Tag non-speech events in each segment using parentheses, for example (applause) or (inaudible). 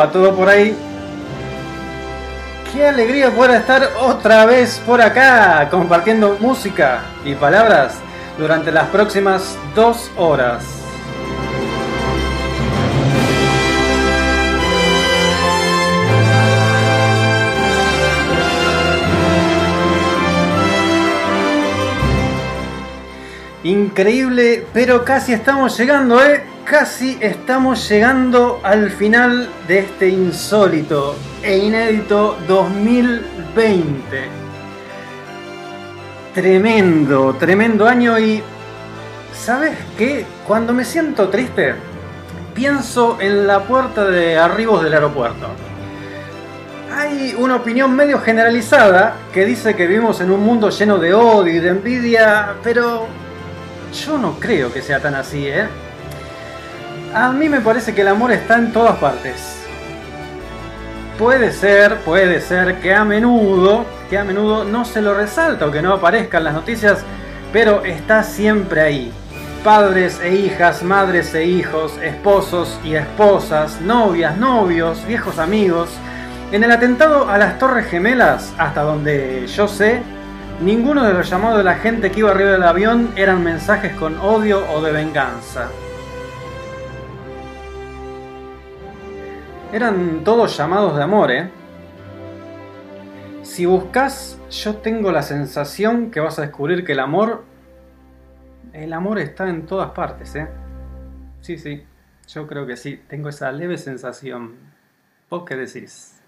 Va todo por ahí? Qué alegría poder estar otra vez por acá compartiendo música y palabras durante las próximas dos horas. Increíble, pero casi estamos llegando, ¿eh? Casi estamos llegando al final de este insólito e inédito 2020. Tremendo, tremendo año y... ¿Sabes qué? Cuando me siento triste, pienso en la puerta de arribos del aeropuerto. Hay una opinión medio generalizada que dice que vivimos en un mundo lleno de odio y de envidia, pero yo no creo que sea tan así, ¿eh? A mí me parece que el amor está en todas partes. Puede ser, puede ser que a menudo, que a menudo no se lo resalta o que no aparezca en las noticias, pero está siempre ahí. Padres e hijas, madres e hijos, esposos y esposas, novias, novios, viejos amigos. En el atentado a las Torres Gemelas, hasta donde yo sé, ninguno de los llamados de la gente que iba arriba del avión eran mensajes con odio o de venganza. Eran todos llamados de amor, ¿eh? Si buscas, yo tengo la sensación que vas a descubrir que el amor... El amor está en todas partes, ¿eh? Sí, sí, yo creo que sí, tengo esa leve sensación. ¿Vos qué decís?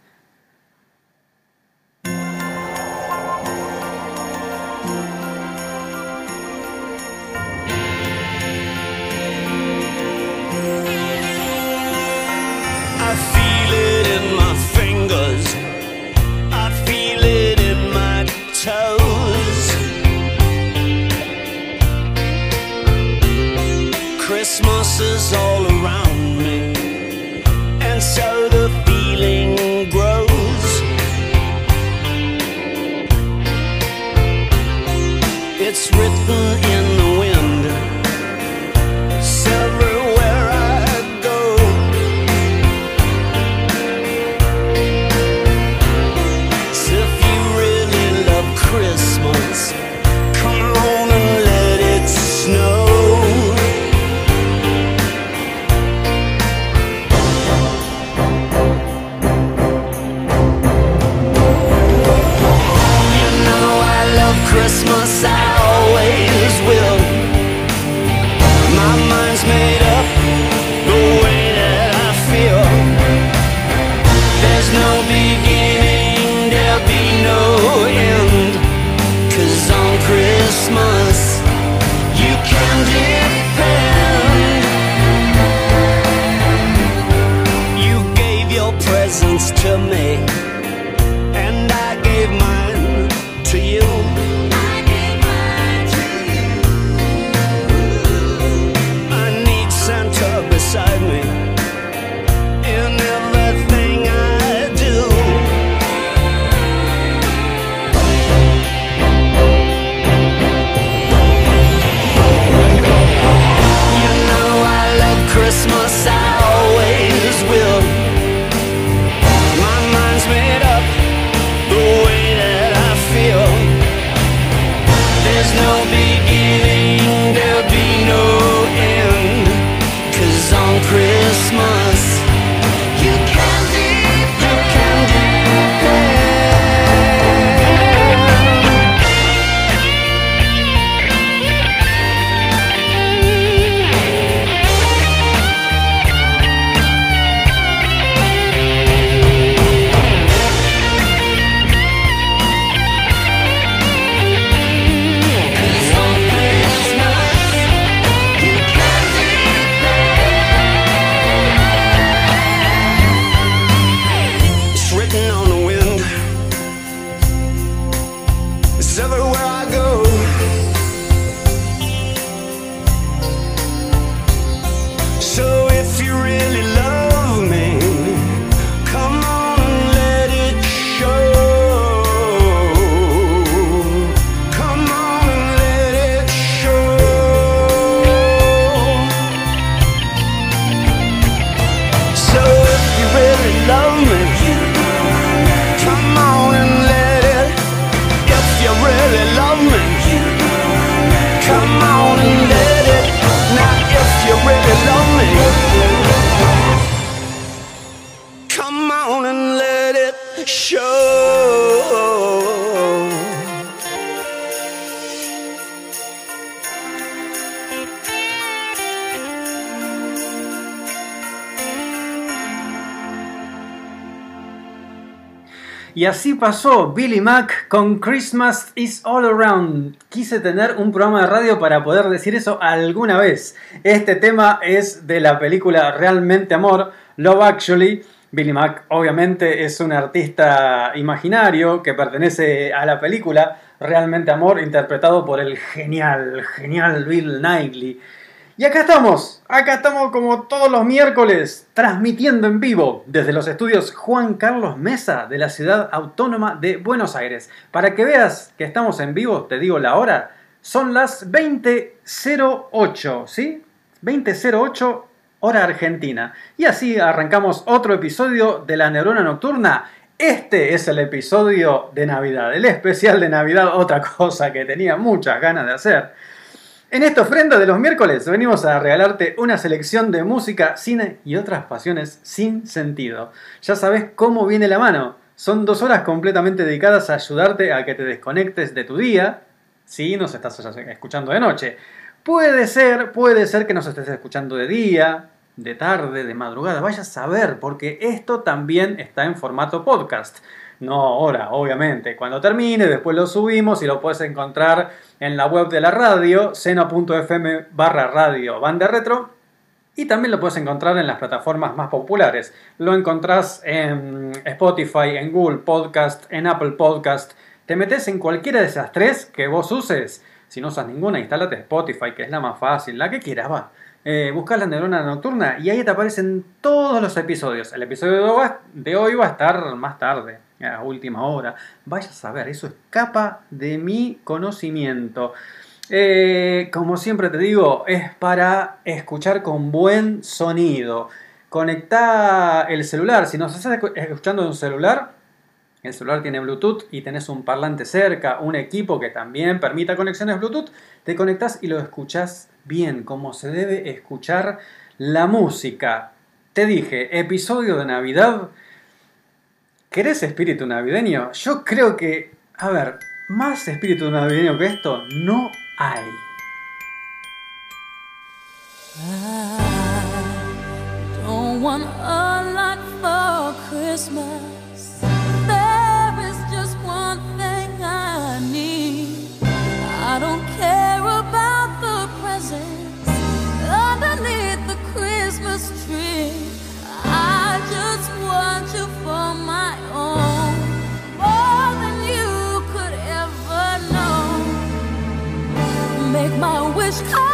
Y así pasó Billy Mack con Christmas is All Around. Quise tener un programa de radio para poder decir eso alguna vez. Este tema es de la película Realmente Amor, Love Actually. Billy Mack obviamente es un artista imaginario que pertenece a la película Realmente Amor, interpretado por el genial, genial Bill Knightley. Y acá estamos, acá estamos como todos los miércoles, transmitiendo en vivo desde los estudios Juan Carlos Mesa de la ciudad autónoma de Buenos Aires. Para que veas que estamos en vivo, te digo la hora, son las 20.08, ¿sí? 20.08 hora argentina. Y así arrancamos otro episodio de la Neurona Nocturna. Este es el episodio de Navidad, el especial de Navidad, otra (laughs) cosa que tenía muchas ganas de hacer. En esta ofrenda de los miércoles venimos a regalarte una selección de música, cine y otras pasiones sin sentido. Ya sabes cómo viene la mano. Son dos horas completamente dedicadas a ayudarte a que te desconectes de tu día, si nos estás escuchando de noche. Puede ser, puede ser que nos estés escuchando de día, de tarde, de madrugada. Vaya a saber, porque esto también está en formato podcast. No ahora, obviamente. Cuando termine, después lo subimos y lo puedes encontrar en la web de la radio, seno.fm barra radio banda retro. Y también lo puedes encontrar en las plataformas más populares. Lo encontrás en Spotify, en Google Podcast, en Apple Podcast. Te metes en cualquiera de esas tres que vos uses. Si no usas ninguna, instálate Spotify, que es la más fácil, la que quieras, va. Eh, buscas la neurona nocturna y ahí te aparecen todos los episodios. El episodio de hoy va a estar más tarde, a última hora. Vaya a saber, eso escapa de mi conocimiento. Eh, como siempre te digo, es para escuchar con buen sonido. Conecta el celular. Si nos estás escuchando en un celular, el celular tiene Bluetooth y tenés un parlante cerca, un equipo que también permita conexiones Bluetooth, te conectas y lo escuchas bien, como se debe escuchar la música. Te dije, episodio de Navidad. ¿Querés espíritu navideño? Yo creo que, a ver, más espíritu navideño que esto no hay. Wish come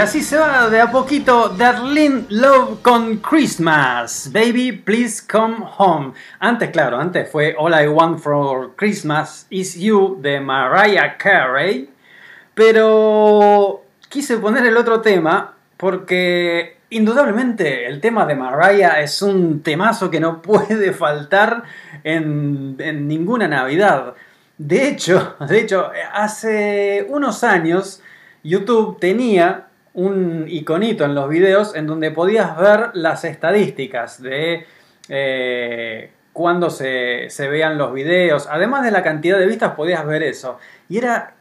así se va de a poquito Darlene Love con Christmas. Baby, please come home. Antes, claro, antes fue All I Want for Christmas is You de Mariah Carey. Pero quise poner el otro tema porque indudablemente el tema de Mariah es un temazo que no (laughs) puede faltar en, en ninguna Navidad. De hecho, de hecho, hace unos años YouTube tenía un iconito en los videos en donde podías ver las estadísticas de eh, cuando se, se vean los videos. Además de la cantidad de vistas, podías ver eso. Y era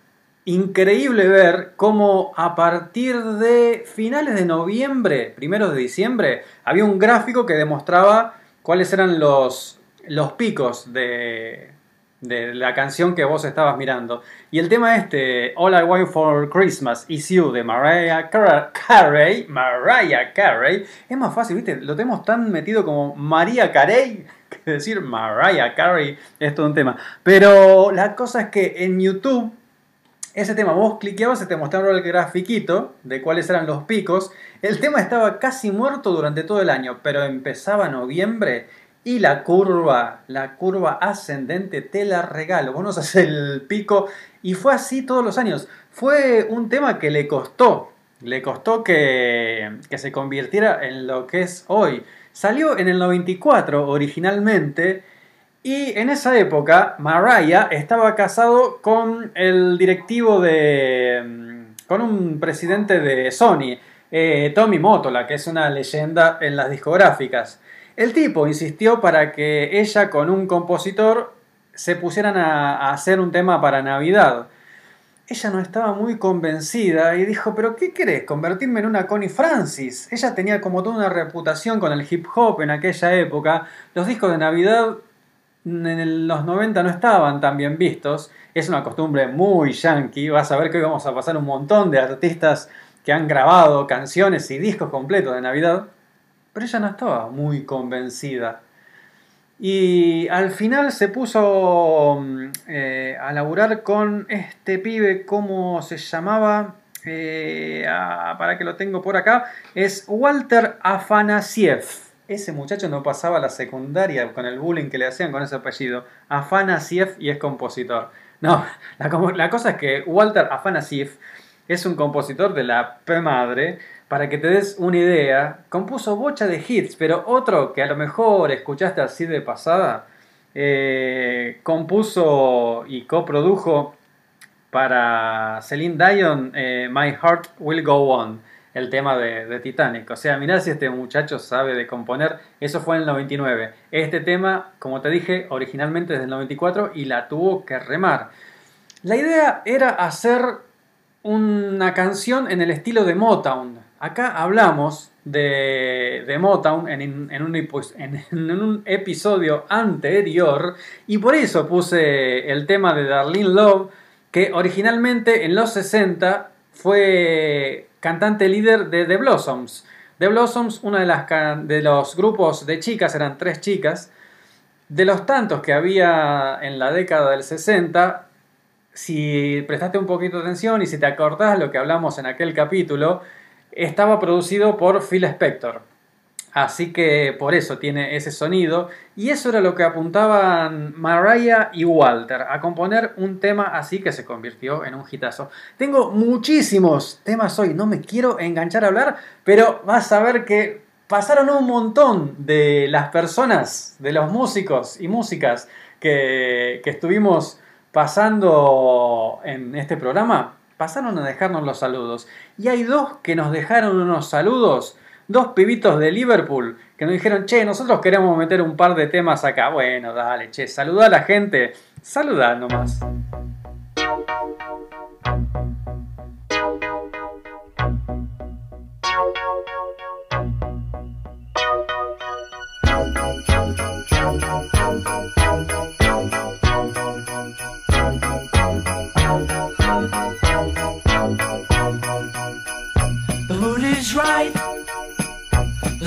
increíble ver cómo a partir de finales de noviembre, primeros de diciembre, había un gráfico que demostraba cuáles eran los, los picos de, de la canción que vos estabas mirando. Y el tema este, All I Want for Christmas is You de Mariah Car- Carey, Mariah Carey, es más fácil, ¿viste? Lo tenemos tan metido como María Carey (laughs) que decir Mariah Carey es todo un tema. Pero la cosa es que en YouTube ese tema vos cliqueabas y te mostraba el grafiquito de cuáles eran los picos. El tema estaba casi muerto durante todo el año, pero empezaba noviembre y la curva, la curva ascendente te la regalo. Vos nos haces el pico y fue así todos los años. Fue un tema que le costó, le costó que, que se convirtiera en lo que es hoy. Salió en el 94 originalmente y en esa época Mariah estaba casado con el directivo de... con un presidente de Sony, eh, Tommy Motola, que es una leyenda en las discográficas. El tipo insistió para que ella con un compositor se pusieran a, hacer un tema para Navidad. Ella no estaba muy convencida y dijo, pero ¿qué querés? ¿Convertirme en una Connie Francis? Ella tenía como toda una reputación con el hip hop en aquella época. Los discos de Navidad en los 90 no estaban tan bien vistos. Es una costumbre muy yankee. Vas a ver que hoy vamos a pasar un montón de artistas que han grabado canciones y discos completos de Navidad. Pero ella no estaba muy convencida. Y al final se puso mm, eh, a laburar con este pibe, ¿cómo se llamaba? Eh, ah, para que lo tengo por acá. Es Walter Afanasiev. Ese muchacho no pasaba la secundaria con el bullying que le hacían con ese apellido. Afanasiev y es compositor. No, la, la cosa es que Walter Afanasiev es un compositor de la P madre. Para que te des una idea, compuso bocha de hits, pero otro que a lo mejor escuchaste así de pasada, eh, compuso y coprodujo para Celine Dion eh, My Heart Will Go On, el tema de, Titanic. O sea, mirá si este muchacho sabe de componer. Eso fue en el 99. Este tema, como te dije, originalmente desde el 94 y la tuvo que remar. La idea era hacer una canción en el estilo de Motown. Acá hablamos de, Motown en, un, episodio anterior y por eso puse el tema de Darlene Love que originalmente en los 60 fue cantante líder de The Blossoms. The Blossoms, uno de, las, de los grupos de chicas, eran tres chicas, de los tantos que había en la década del 60, si prestaste un poquito de atención y si te acordás lo que hablamos en aquel capítulo, estaba producido por Phil Spector. Así que por eso tiene ese sonido. Y eso era lo que apuntaban Mariah y Walter, a componer un tema así que se convirtió en un hitazo. Tengo muchísimos temas hoy, no me quiero enganchar a hablar, pero vas a ver que pasaron un montón de las personas, de los músicos y músicas que, que estuvimos pasando en este programa, pasaron a dejarnos los saludos. Y hay dos que nos dejaron unos saludos, dos pibitos de Liverpool, que nos dijeron, che, nosotros queremos meter un par de temas acá. Bueno, dale, che, saluda a la gente, saluda nomás.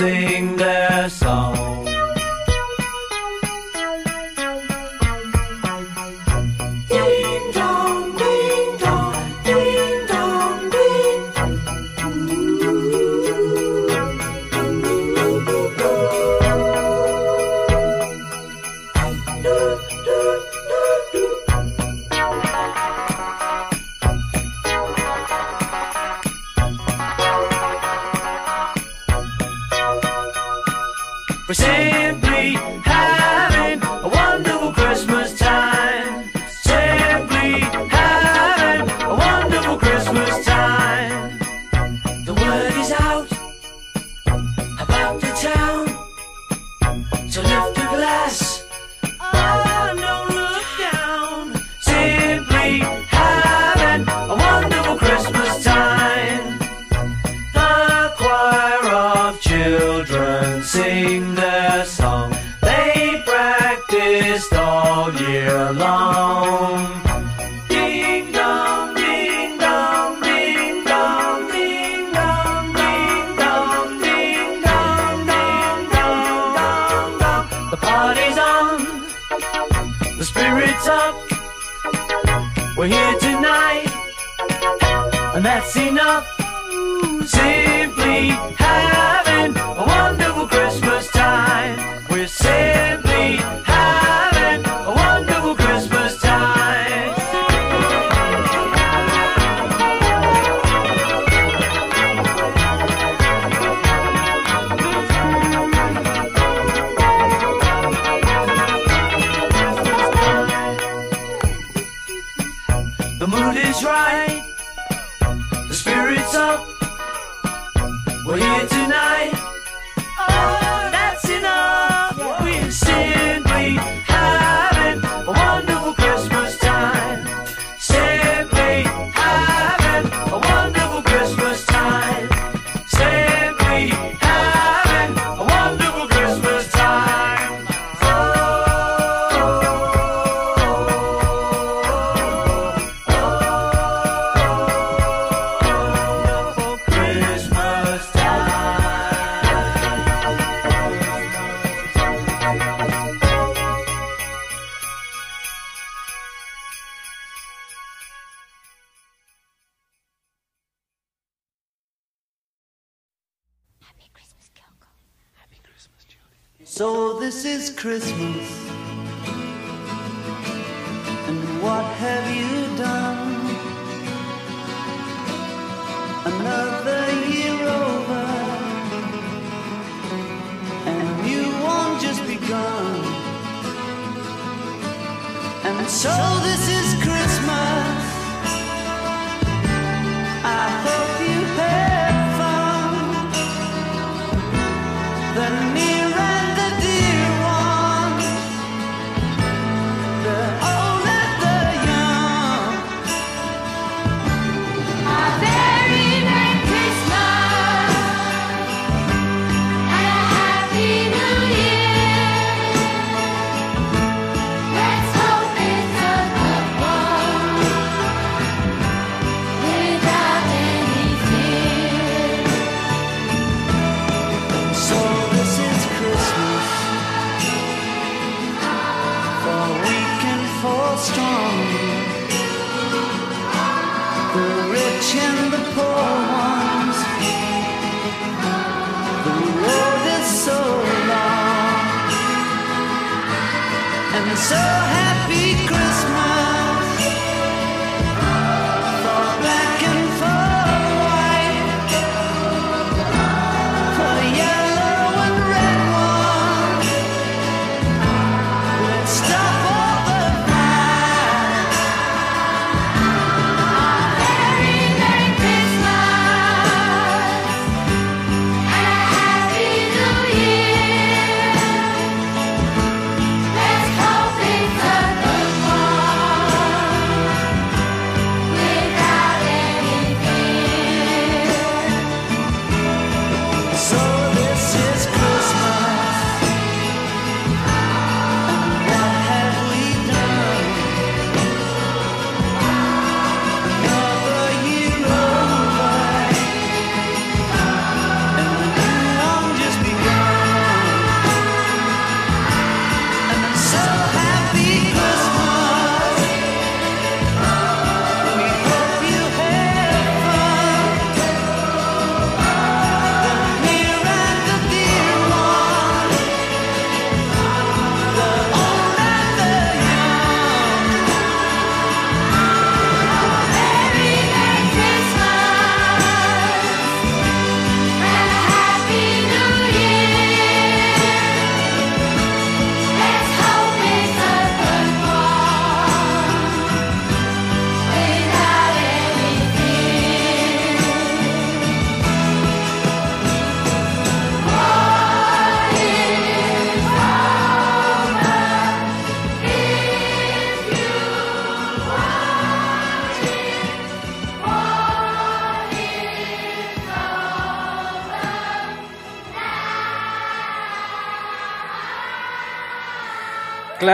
sing. alone. Ding dong, ding dong, ding dong, ding dong, ding dong, ding dong, ding dong. The party's on, the spirit's up. We're here tonight, and that's enough. Simply having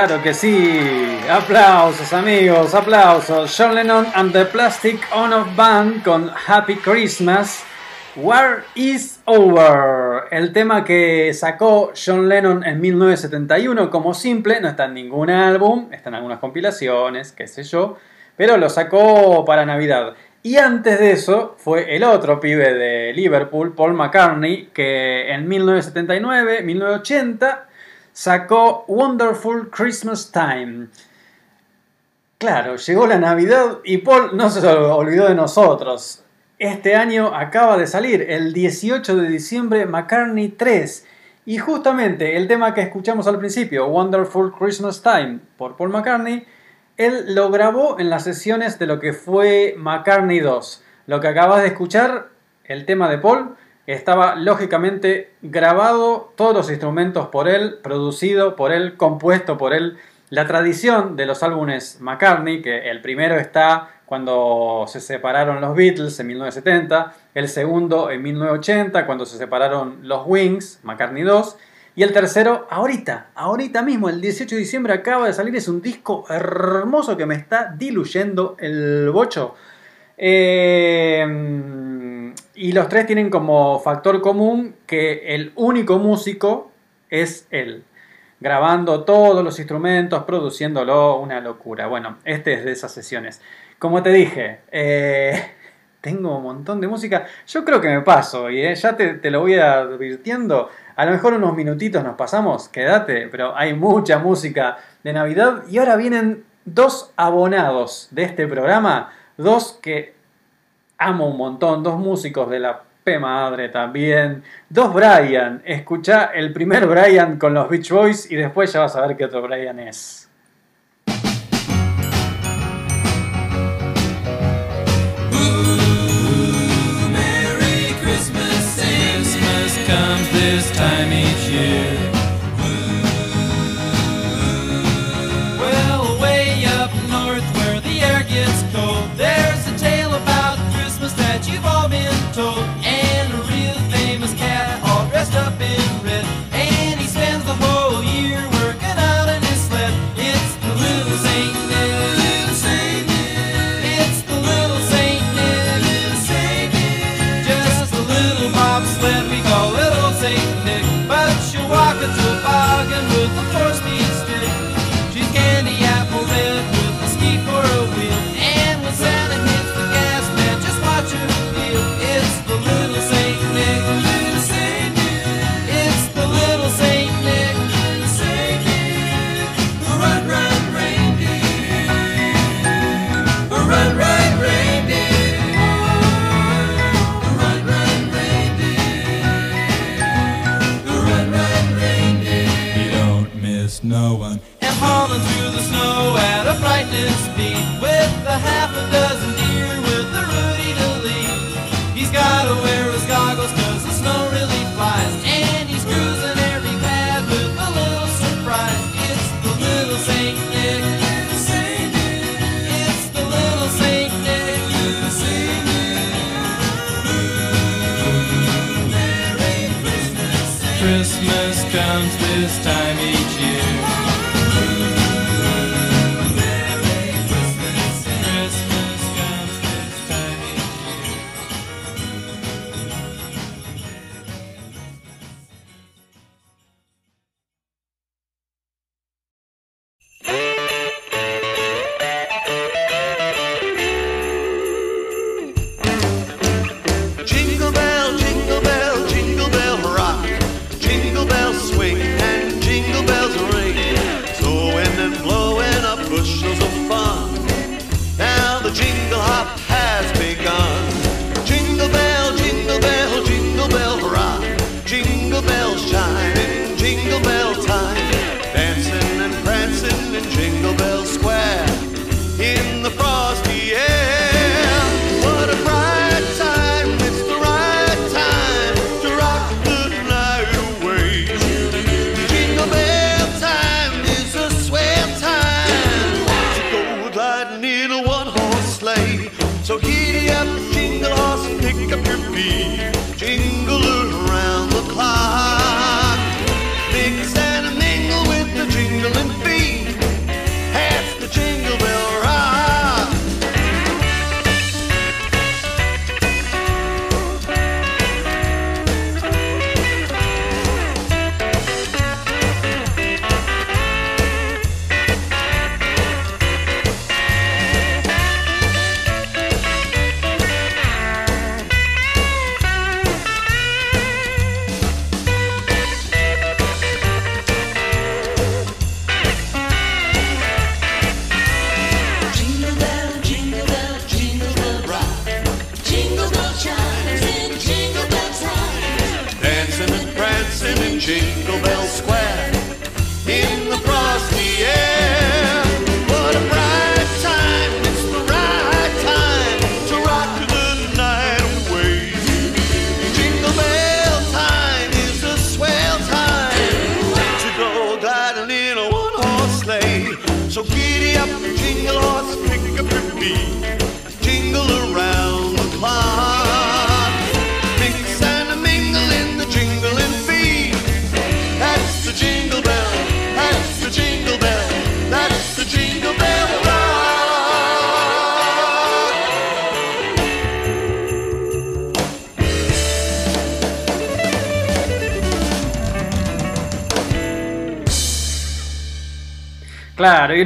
Claro que sí. Aplausos amigos, aplausos. John Lennon and the Plastic On Of Band con Happy Christmas. War is Over. El tema que sacó John Lennon en 1971 como simple. No está en ningún álbum, está en algunas compilaciones, qué sé yo. Pero lo sacó para Navidad. Y antes de eso fue el otro pibe de Liverpool, Paul McCartney, que en 1979, 1980 sacó Wonderful Christmas Time. Claro, llegó la Navidad y Paul no se olvidó de nosotros. Este año acaba de salir, el 18 de diciembre, McCartney 3. Y justamente el tema que escuchamos al principio, Wonderful Christmas Time, por Paul McCartney, él lo grabó en las sesiones de lo que fue McCartney 2. Lo que acabas de escuchar, el tema de Paul, estaba lógicamente grabado, todos los instrumentos por él, producido por él, compuesto por él. La tradición de los álbumes McCartney, que el primero está cuando se separaron los Beatles en 1970, el segundo en 1980 cuando se separaron los Wings, McCartney 2, y el tercero ahorita, ahorita mismo, el 18 de diciembre acaba de salir, es un disco hermoso que me está diluyendo el bocho. Eh, y los tres tienen como factor común que el único músico es él. Grabando todos los instrumentos, produciéndolo, una locura. Bueno, este es de esas sesiones. Como te dije, eh, (laughs) tengo un montón de música. Yo creo que me paso y eh, ya te, te lo voy advirtiendo. A lo mejor unos minutitos nos pasamos, quédate, pero hay mucha música de Navidad. Y ahora vienen dos abonados de este programa, dos que amo un montón, dos músicos de la P madre también, dos Brian, escucha el primer Brian con los Beach Boys y después ya vas a ver qué otro Brian es. Merry Christmas, Christmas comes this time each year.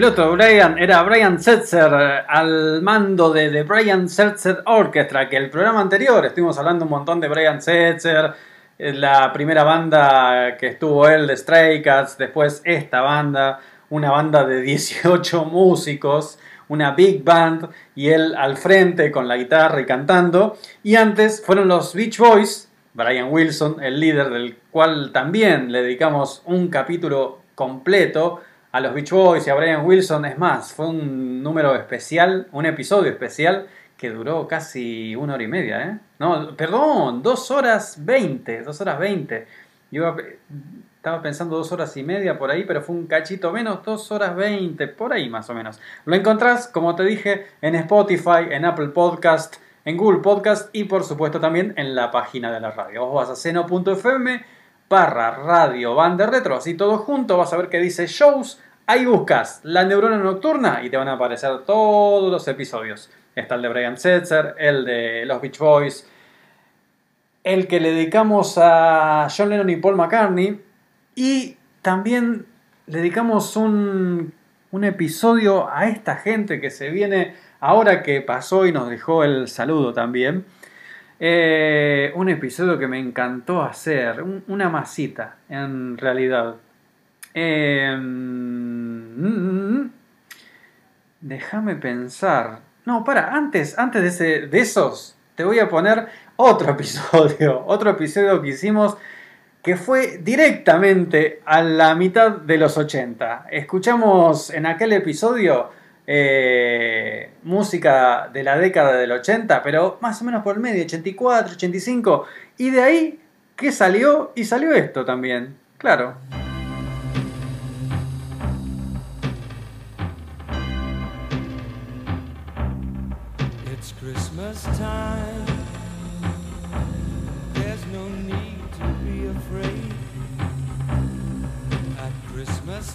El otro, Brian, era Brian Setzer eh, al mando de The Brian Setzer Orchestra, que el programa anterior estuvimos hablando un montón de Brian Setzer, eh, la primera banda que estuvo él de Stray Cats, después esta banda, una banda de (laughs) 18 músicos, una big band, y él al frente con la guitarra y cantando, y antes fueron los Beach Boys, Brian Wilson, el líder del cual también le dedicamos un capítulo completo, a los Beach Boys y a Brian Wilson. Es más, fue un número especial, un episodio especial que duró casi una hora y media, ¿eh? No, perdón, dos horas veinte, dos horas veinte. Yo iba- estaba pensando dos horas y media por ahí, pero fue un cachito menos, dos horas veinte, por ahí más o menos. Lo encontrás, como te dije, en Spotify, en Apple Podcast, en Google Podcast y por supuesto también en la página de la radio. Vos vas a seno.fm barra radio banda retro, así todo junto, vas a ver que dice shows, ahí buscas la neurona nocturna y te van a aparecer todos los episodios. Está el de Brian Setzer, el de los Beach Boys, el que le dedicamos a John Lennon y Paul McCartney y también le dedicamos un, un episodio a esta gente que se viene ahora que pasó y nos dejó el saludo también. Eh, un episodio que me encantó hacer, un- una masita en realidad. Eh, mm, déjame pensar. No, para, antes, antes de, ese, de esos, te voy a poner otro (laughs) episodio. Otro episodio que hicimos que fue directamente a la mitad de los 80. Escuchamos en aquel episodio eh, música de la década del 80, pero más o menos por el medio, 84, 85. Y de ahí, ¿qué salió? Y salió esto también, claro. It's Christmas time. No need to be afraid. At Christmas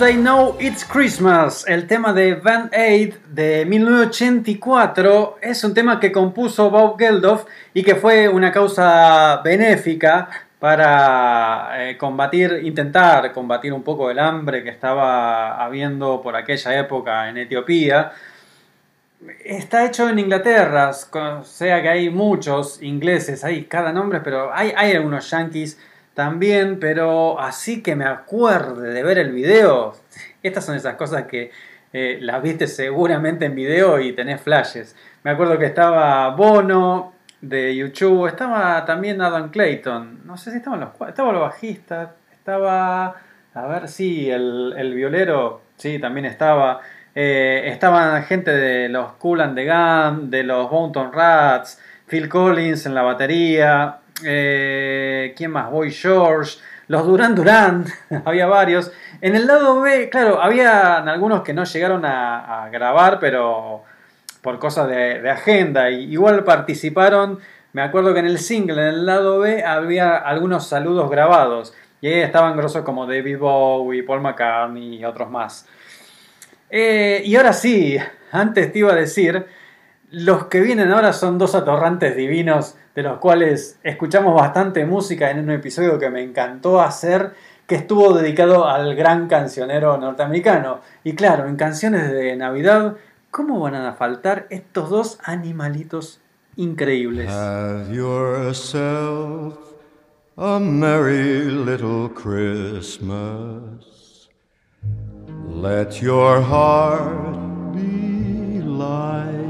They Know It's Christmas? El tema de Van Aid de 1984 es un tema que compuso Bob Geldof y que fue una causa benéfica para eh, combatir, intentar combatir un poco el hambre que estaba habiendo por aquella época en Etiopía. Está hecho en Inglaterra, o sea que hay muchos ingleses, hay cada nombre, pero hay, hay algunos yankees también, pero así que me acuerde de ver el video, estas son esas cosas que eh, las viste seguramente en video y tenés flashes. Me acuerdo que estaba Bono de YouTube, estaba también Adam Clayton, no sé si estaban los estaba el bajista, estaba, a ver, sí, el, el violero, sí, también estaba. Eh, estaban gente de los Cool and the Gun, de los Bounton Rats, Phil Collins en la batería, eh, ¿quién más? Boy George, los Duran Duran, (laughs) había varios. En el lado B, claro, había algunos que no llegaron a, grabar, pero por cosas de, de agenda. Y igual participaron, me acuerdo que en el single, en el lado B, había algunos saludos grabados. Y ahí estaban grosos como David Bowie, Paul McCartney y otros más. Eh, y ahora sí, (laughs) antes te iba a decir, los que vienen ahora son dos atorrantes divinos, de los cuales escuchamos bastante música en un episodio que me encantó hacer, que estuvo dedicado al gran cancionero norteamericano. Y claro, en canciones de Navidad, ¿cómo van a faltar estos dos animalitos increíbles? Have yourself a merry little Christmas. Let your heart be light.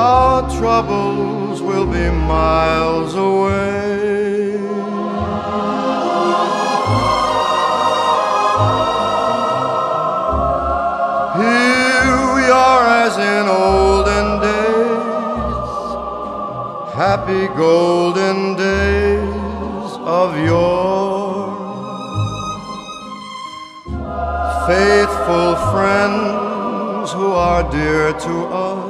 our troubles will be miles away. Here we are as in olden days, happy golden days of yore. Faithful friends who are dear to us,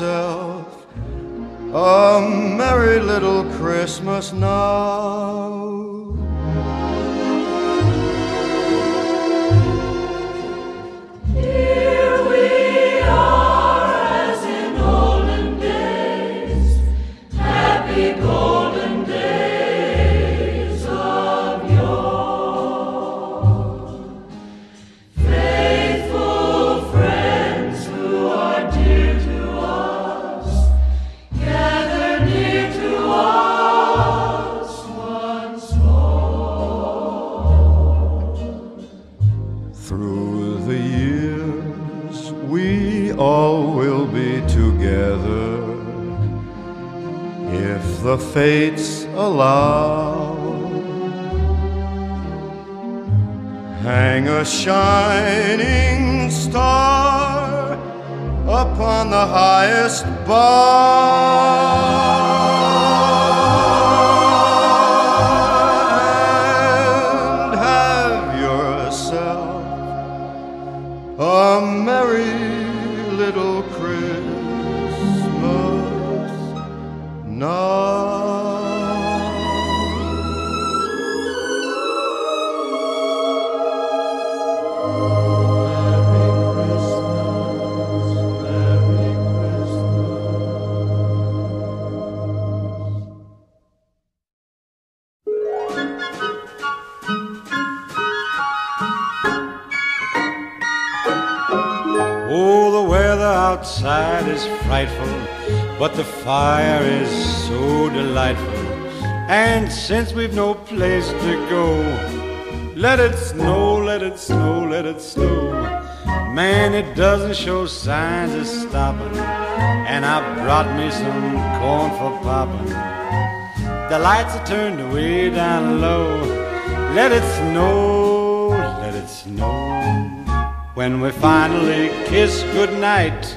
a merry little Christmas now. Fates allow. Hang a shining star upon the highest bar but the fire is so delightful. And since we've no place to go, let it snow, let it snow, let it snow. Man, it doesn't show signs of stopping. And I brought me some corn for popping. The lights are turned way down low. Let it snow, let it snow. When we finally kiss goodnight,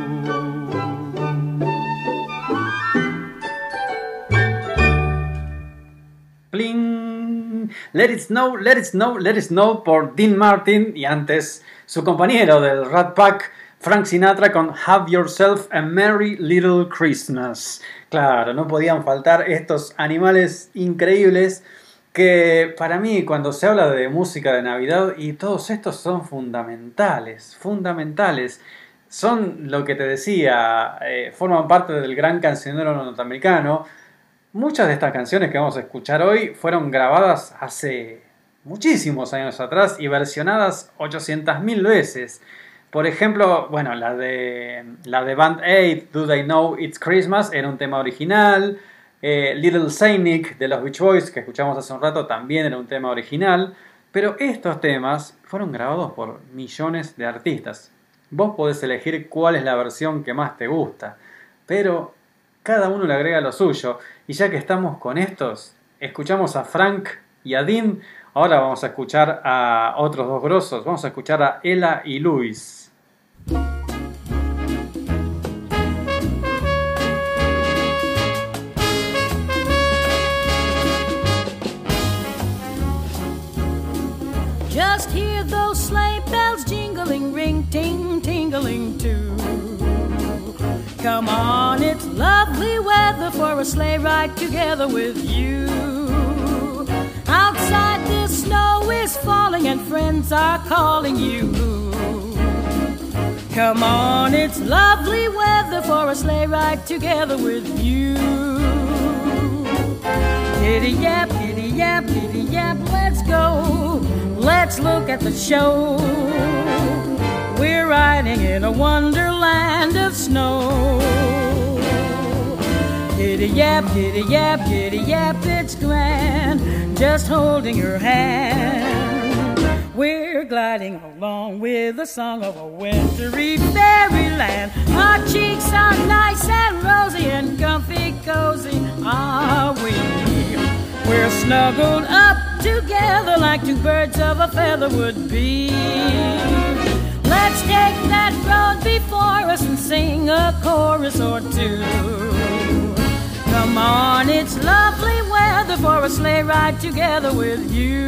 Let it snow, let it snow, let it snow por Dean Martin y antes su compañero del Rat Pack, Frank Sinatra con Have Yourself a Merry Little Christmas. Claro, no podían faltar estos animales increíbles que para mí cuando se habla de música de Navidad y todos estos son fundamentales, fundamentales. Son lo que te decía, eh, forman parte del gran cancionero norteamericano. Muchas de estas canciones que vamos a escuchar hoy fueron grabadas hace muchísimos años atrás y versionadas 800.000 veces. Por ejemplo, bueno, la de, la de Band Aid, Do They Know It's Christmas, era un tema original. Eh, Little Saint Nick de los Beach Boys, que escuchamos hace un rato, también era un tema original. Pero estos temas fueron grabados por millones de artistas. Vos podés elegir cuál es la versión que más te gusta. Pero cada uno le agrega lo suyo. Y ya que estamos con estos, escuchamos a Frank y a Dean. Ahora vamos a escuchar a otros dos grosos. Vamos a escuchar a Ella y Luis. Just hear those sleigh bells jingling, ring, ting, tingling. Come on, it's lovely weather for a sleigh ride together with you. Outside the snow is falling and friends are calling you. Come on, it's lovely weather for a sleigh ride together with you. Giddy yap, giddy yap, giddy yap, let's go. Let's look at the show. We're riding in a wonderland of snow. Giddy yap, giddy yap, giddy yap, it's grand. Just holding your hand. We're gliding along with the song of a wintry fairyland. Our cheeks are nice and rosy and comfy cozy, are we? We're snuggled up together like two birds of a feather would be. Let's take that road before us and sing a chorus or two. Come on, it's lovely weather for a sleigh ride together with you.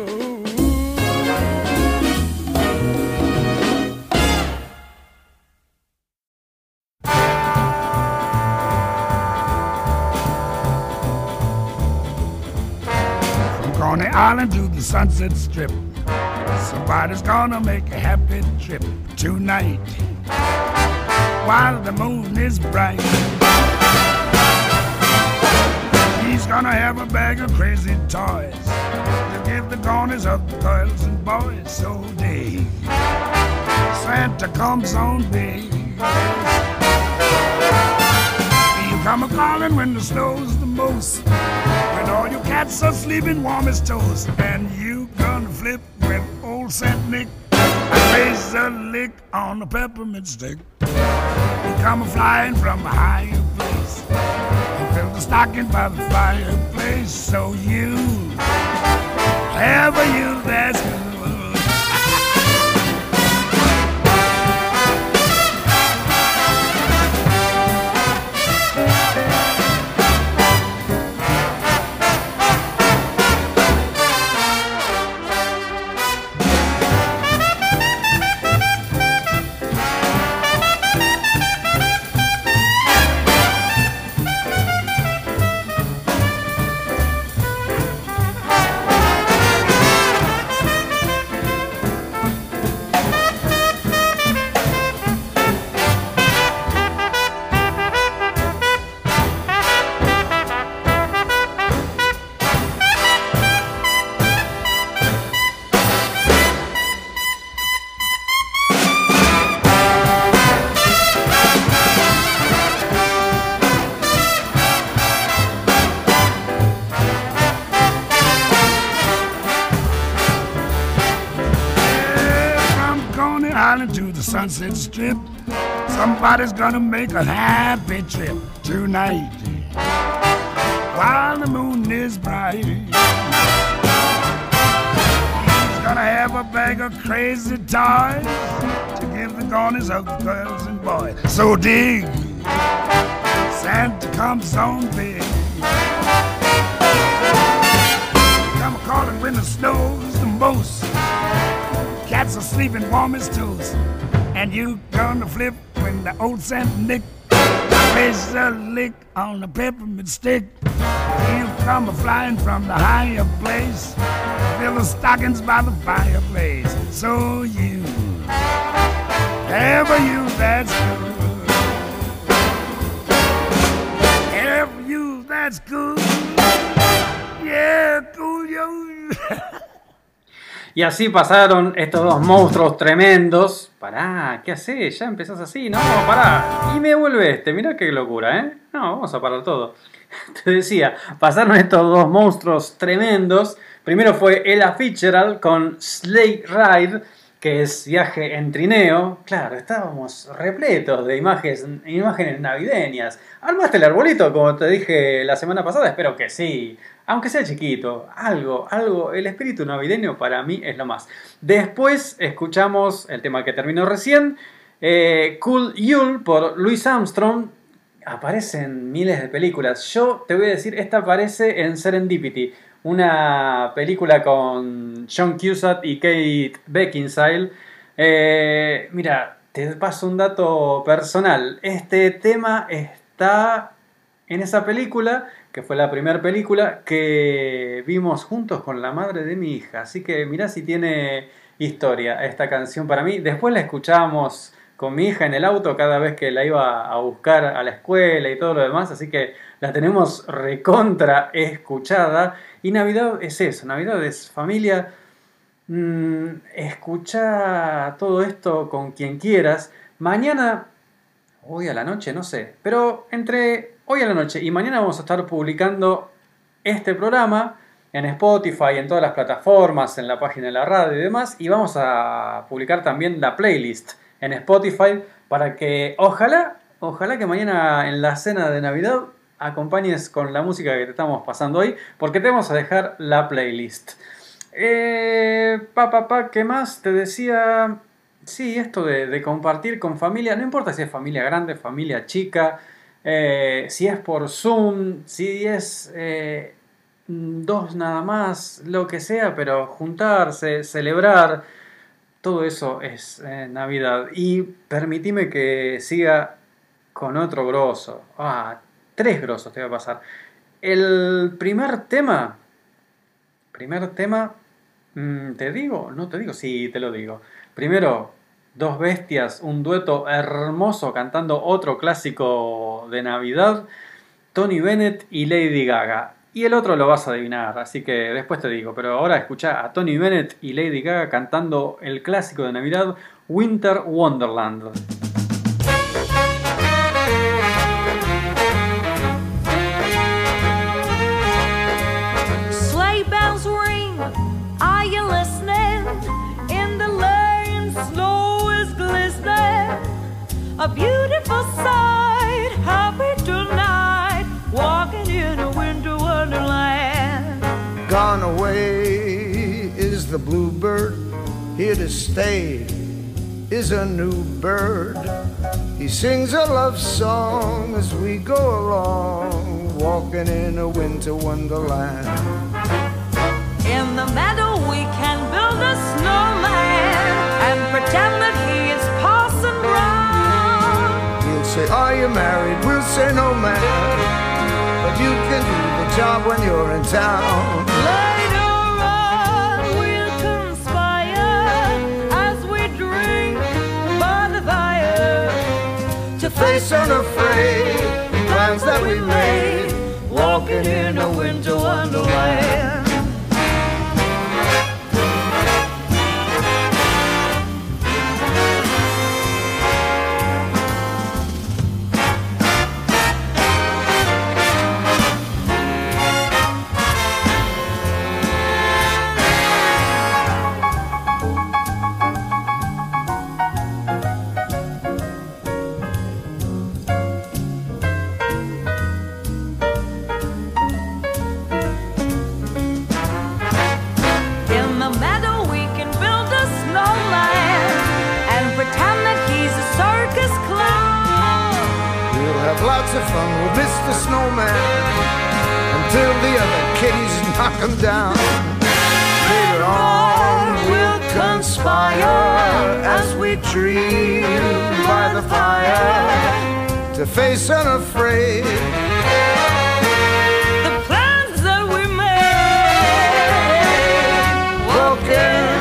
Island to the Sunset Strip. Somebody's gonna make a happy trip tonight while the moon is bright. He's gonna have a bag of crazy toys to give the corners of the girls and boys so day. Santa comes on big. You come a calling when the snow's the most. All your cats are sleeping warm as toast. And you gonna flip with old Saint Nick plays a lick on a peppermint stick. You come flying from a higher place. And fill the stocking by the fireplace. So you a you that's Strip, somebody's gonna make a happy trip tonight while the moon is bright. He's gonna have a bag of crazy toys to give the corners of the girls and boys. So dig, Santa comes on big. Come calling when the snow's the most. Cats are sleeping warm as toast. And you gonna flip when the old Saint Nick plays a lick on a peppermint stick. You come a flying from the higher place. Fill the stockings by the fireplace. So you ever you that's good. Ever you that's good. Yeah, cool yo. (laughs) Y así pasaron estos dos monstruos tremendos. Pará, ¿qué haces? Ya empezás así, no, pará. Y me vuelve este, mirá qué locura, ¿eh? No, vamos a parar todo. (laughs) Te decía, pasaron estos dos monstruos tremendos. Primero fue Ella Fitzgerald con Sleigh Ride, que es viaje en trineo. Claro, estábamos repletos de imágenes, imágenes navideñas. ¿Armaste el arbolito, como te dije la semana pasada? Espero que sí. Aunque sea chiquito, algo, algo, el espíritu navideño para mí es lo más. Después escuchamos el tema que terminó recién, eh, Cool Yule por Louis Armstrong. Aparece en miles de películas. Yo te voy a decir, esta aparece en Serendipity, una película con John Cusack y Kate Beckinsale. Eh, mira, te paso un dato personal. Este tema está en esa película, que fue la primera película que vimos juntos con la madre de mi hija. Así que mirá si tiene historia esta canción para mí. Después la escuchábamos con mi hija en el auto cada vez que la iba a buscar a la escuela y todo lo demás. Así que la tenemos recontra escuchada. Y Navidad es eso, Navidad es familia. mm, escucha todo esto con quien quieras. Mañana, hoy a la noche, no sé, pero entre hoy a la noche y mañana vamos a estar publicando este programa en Spotify, en todas las plataformas, en la página de la radio y demás. Y vamos a publicar también la playlist en Spotify para que ojalá, ojalá que mañana en la cena de Navidad acompañes con la música que te estamos pasando hoy, porque te vamos a dejar la playlist. Eh, pa, pa, ¿qué más? Te decía, sí, esto de compartir con familia, no importa si es familia grande, familia chica, eh, si es por Zoom, si es eh, dos nada más, lo que sea, pero juntarse, celebrar, todo eso es eh, Navidad. Y permitime que siga con otro grosso. Ah, tres grosos te voy a pasar. El primer tema, primer tema, mm, ¿te digo? No te digo, sí, te lo digo. Primero, Dos Bestias, un dueto hermoso cantando otro clásico de Navidad, Tony Bennett y Lady Gaga. Y el otro lo vas a adivinar, así que después te digo. Pero ahora escucha a Tony Bennett y Lady Gaga cantando el clásico de Navidad, Winter Wonderland. Happy tonight, walking in a winter wonderland. Gone away is the bluebird, here to stay is a new bird. He sings a love song as we go along, walking in a winter wonderland. In the meadow, we can build a snowman and pretend that he is Parson Brown. Say, Are you married? We'll say, No, man. But you can do the job when you're in town. Later on, we'll conspire as we drink by the fire To face unafraid the plans that we made, walking in a winter wonderland. Lots of fun with Mr. Snowman until the other kitties knock him down. Later on, we'll conspire as we dream by the fire to face unafraid The plans that we made, walking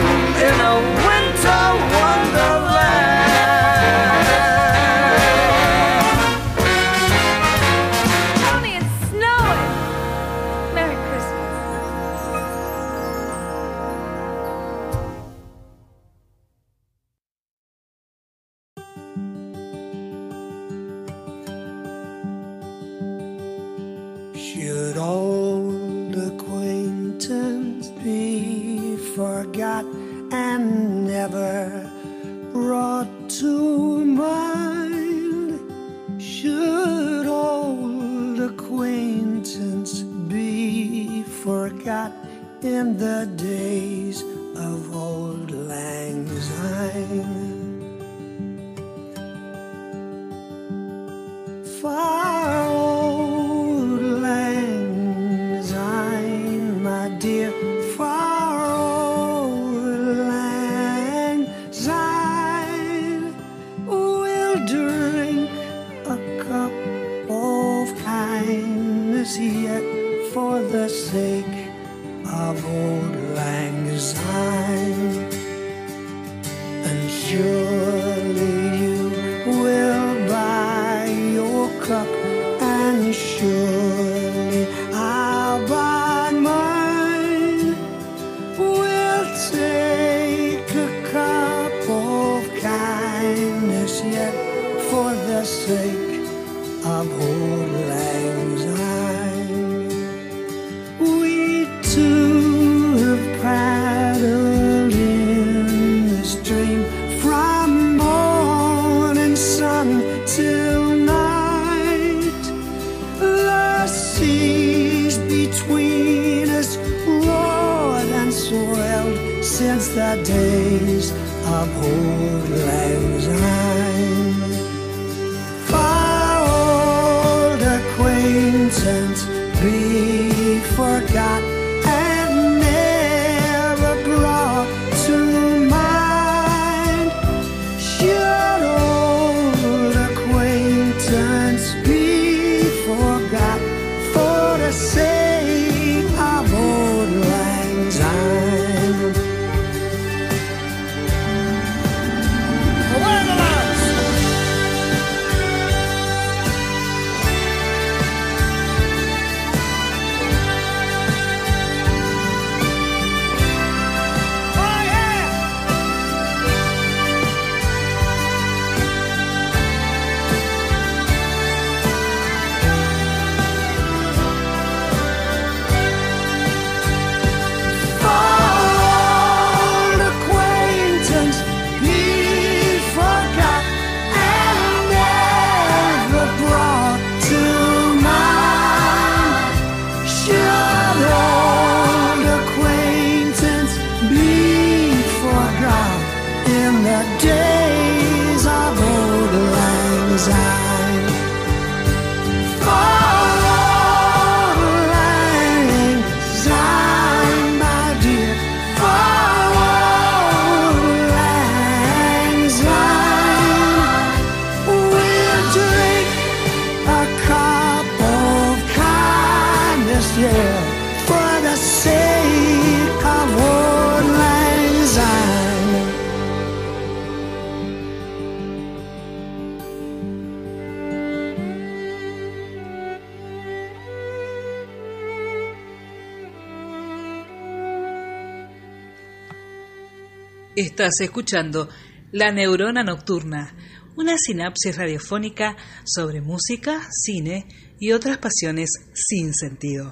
Estás escuchando La Neurona Nocturna, una sinapsis radiofónica sobre música, cine y otras pasiones sin sentido.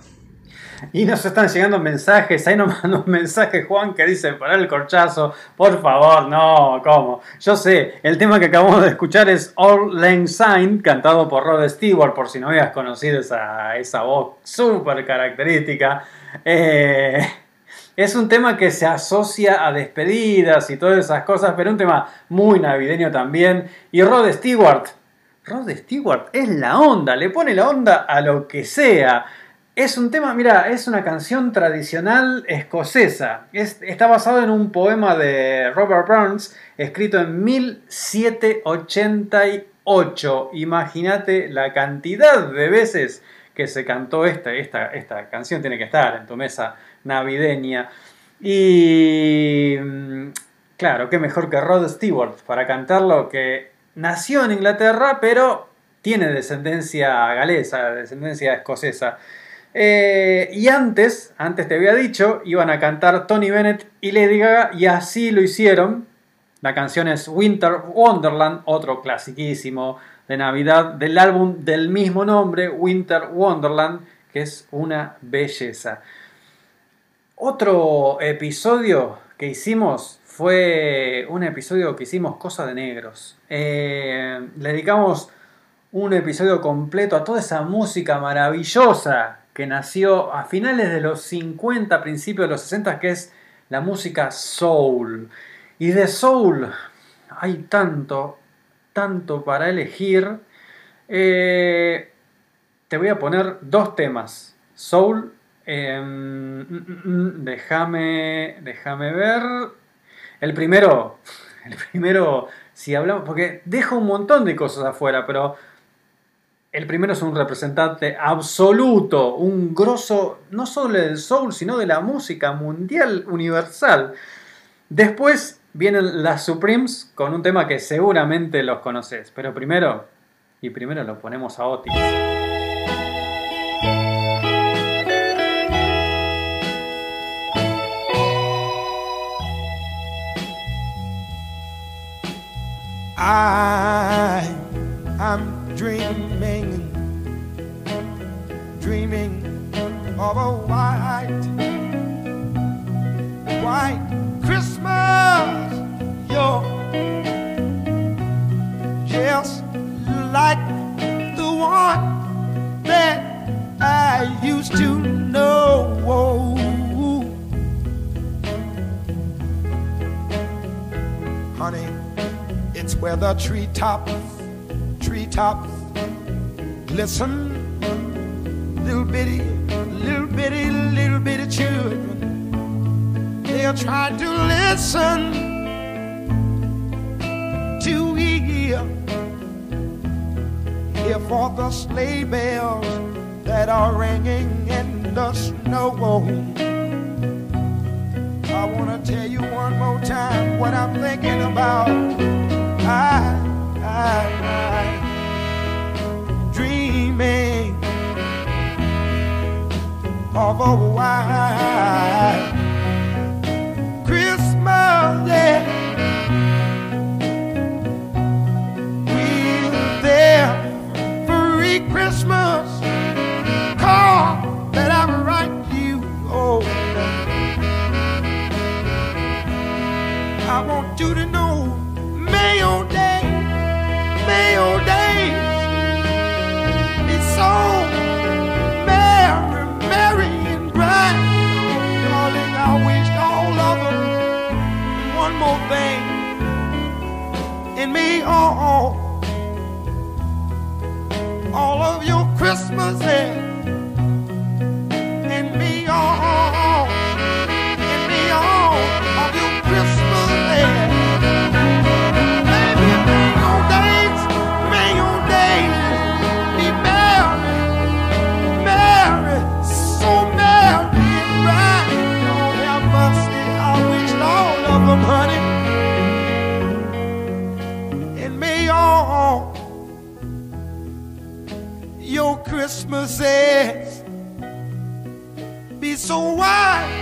Y nos están llegando mensajes, ahí nos (laughs) mandó un mensaje Juan que dice, para el corchazo, por favor, no, ¿cómo? Yo sé, el tema que acabamos de escuchar es All Lang Syne, cantado por Rod Stewart, por si no habías conocido esa, esa voz súper característica. Eh, es un tema que se asocia a despedidas y todas esas cosas, pero un tema muy navideño también. Y Rod Stewart, Rod Stewart es la onda, le pone la onda a lo que sea. Es un tema, mira, es una canción tradicional escocesa. Es- está basado en un poema de Robert Burns, escrito en 1788. Imagínate la cantidad de veces que se cantó esta, esta, esta canción, tiene que estar en tu mesa navideña. Y mm, claro, qué mejor que Rod Stewart para cantarlo, que nació en Inglaterra, pero tiene descendencia galesa, descendencia escocesa. Eh, y antes, antes te había dicho, iban a cantar Tony Bennett y Lady Gaga, y así lo hicieron. La canción es Winter Wonderland, otro clasiquísimo de Navidad del álbum del mismo nombre, Winter Wonderland, que es una belleza. Otro episodio que hicimos fue un episodio que hicimos Cosa de Negros. Eh, le dedicamos un episodio completo a toda esa música maravillosa que nació a finales de los 50, principios de los 60, que es la música soul. Y de soul hay tanto, tanto para elegir. Eh, te voy a poner dos temas. Soul. Eh, mm, mm, mm, déjame, déjame ver. El primero, (laughs) el primero, si hablamos, porque dejo un montón de cosas afuera, pero el primero es un representante absoluto, un grosso, no solo del soul, sino de la música mundial universal. Después vienen las Supremes con un tema que seguramente los conoces, pero primero, y primero lo ponemos a Otis. I am dreaming, dreaming of a white, white Christmas. Yo, just like the one that I used to know. Honey where the treetops, treetops glisten. Little bitty, little bitty, little bitty children, they'll try to listen to hear, hear for the sleigh bells that are ringing in the snow. I wanna tell you one more time what I'm thinking about. me of a white Christmas. Yeah. We'll there for Christmas. carrying me on all of your Christmases. Christmases be so wide.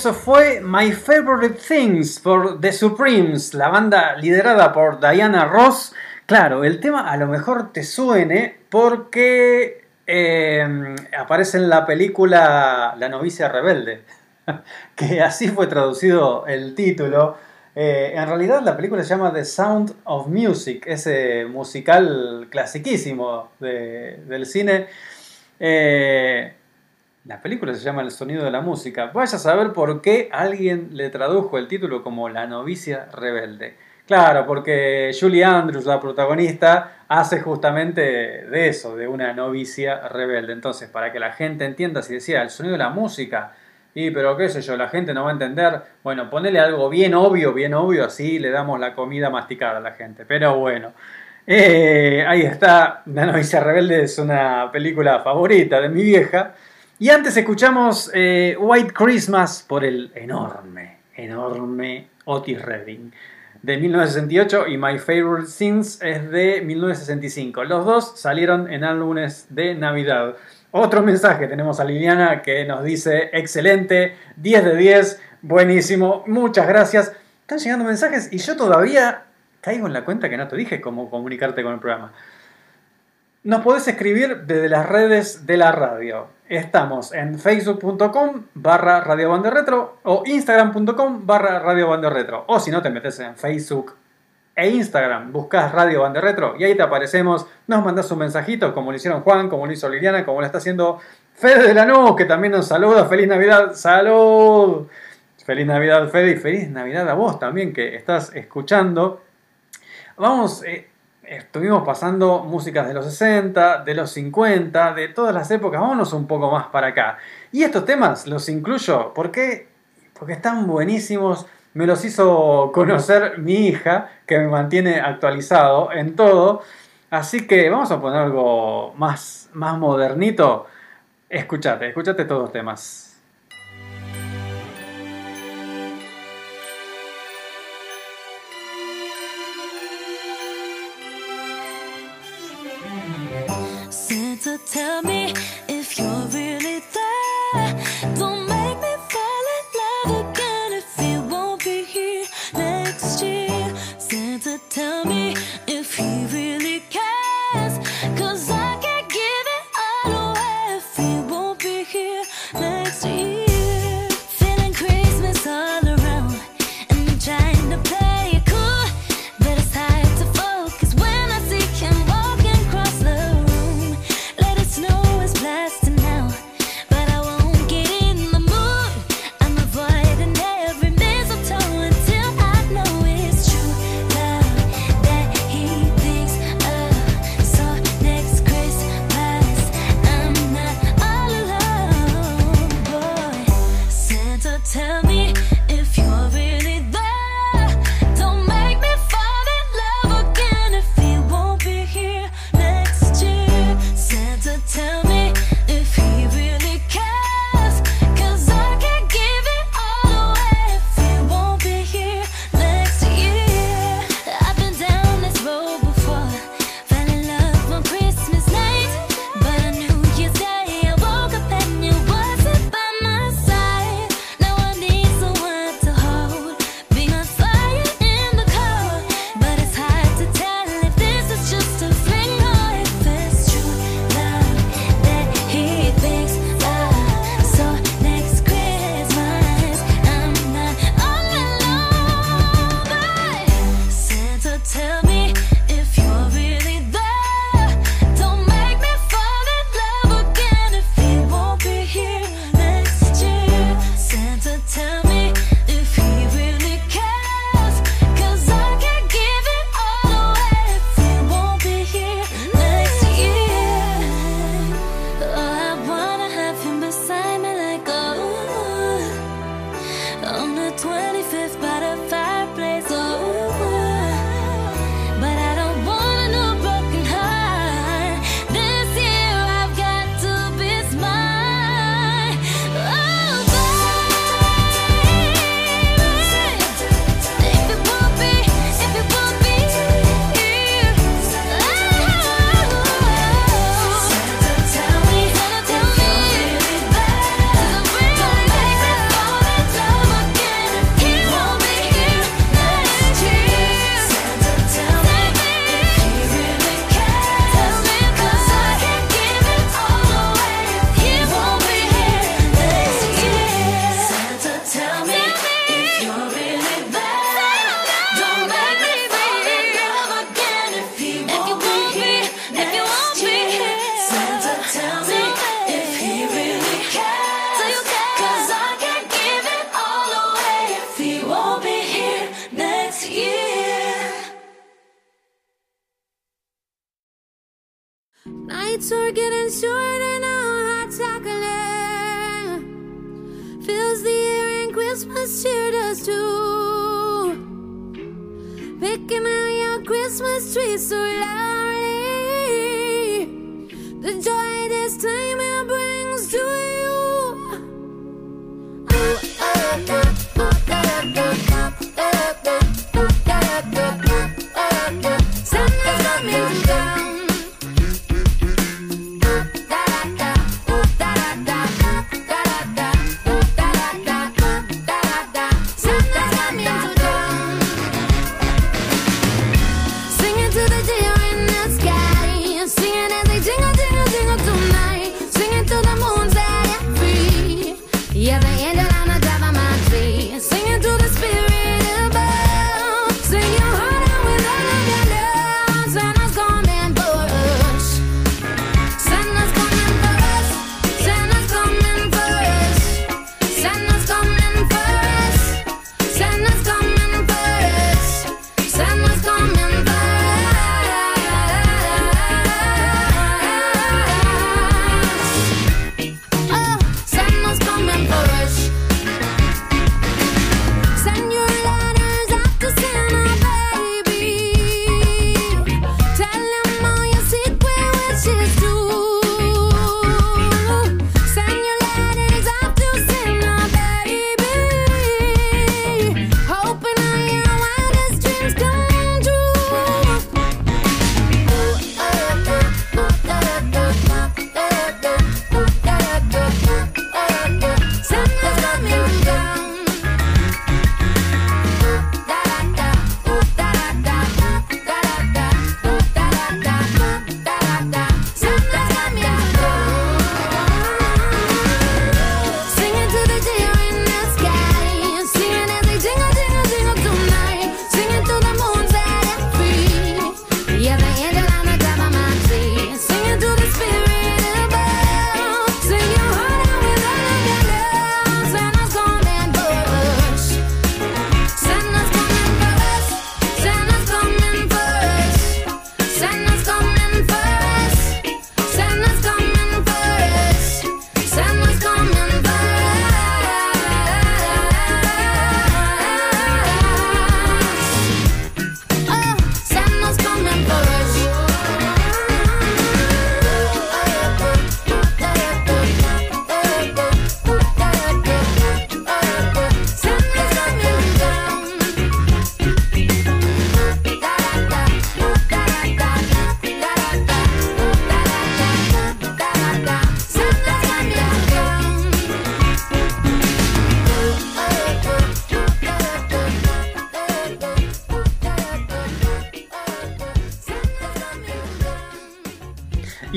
Eso fue My Favorite Things por The Supremes, la banda liderada por Diana Ross. Claro, el tema a lo mejor te suene porque eh, aparece en la película La novicia rebelde, (laughs) que así fue traducido el título. Eh, en realidad la película se llama The Sound of Music, ese musical clasiquísimo de- del cine. Eh, la película se llama El sonido de la música. Vaya a saber por qué alguien le tradujo el título como La novicia rebelde. Claro, porque Julie Andrews, la protagonista, hace justamente de eso, de una novicia rebelde. Entonces, para que la gente entienda, si decía el sonido de la música, y pero qué sé yo, la gente no va a entender, bueno, ponele algo bien obvio, bien obvio, así le damos la comida masticada a la gente. Pero bueno, eh, ahí está, La novicia rebelde es una película favorita de mi vieja. Y antes escuchamos eh, White Christmas por el enorme, enorme Otis Redding de 1968 y My Favorite Things es de 1965. Los dos salieron en álbumes de Navidad. Otro mensaje tenemos a Liliana que nos dice excelente, 10 de 10, buenísimo, muchas gracias. Están llegando mensajes y yo todavía caigo en la cuenta que no te dije cómo comunicarte con el programa. Nos podés escribir desde las redes de la radio. Estamos en facebook.com barra Radio Retro o instagram.com barra Radio Retro. O si no te metes en Facebook e Instagram, buscas Radio Banda Retro y ahí te aparecemos. Nos mandás un mensajito como lo hicieron Juan, como lo hizo Liliana, como lo está haciendo Fede de Lanús, que también nos saluda. Feliz Navidad, salud. Feliz Navidad, Fede, y feliz Navidad a vos también que estás escuchando. Vamos, eh, estuvimos pasando músicas de los 60, de los 50, de todas las épocas. Vámonos un poco más para acá. Y estos temas los incluyo, ¿por qué? Porque están buenísimos. Me los hizo conocer mi hija, que me mantiene actualizado en todo. Así que vamos a poner algo más, más modernito. Escuchate, escuchate todos los temas.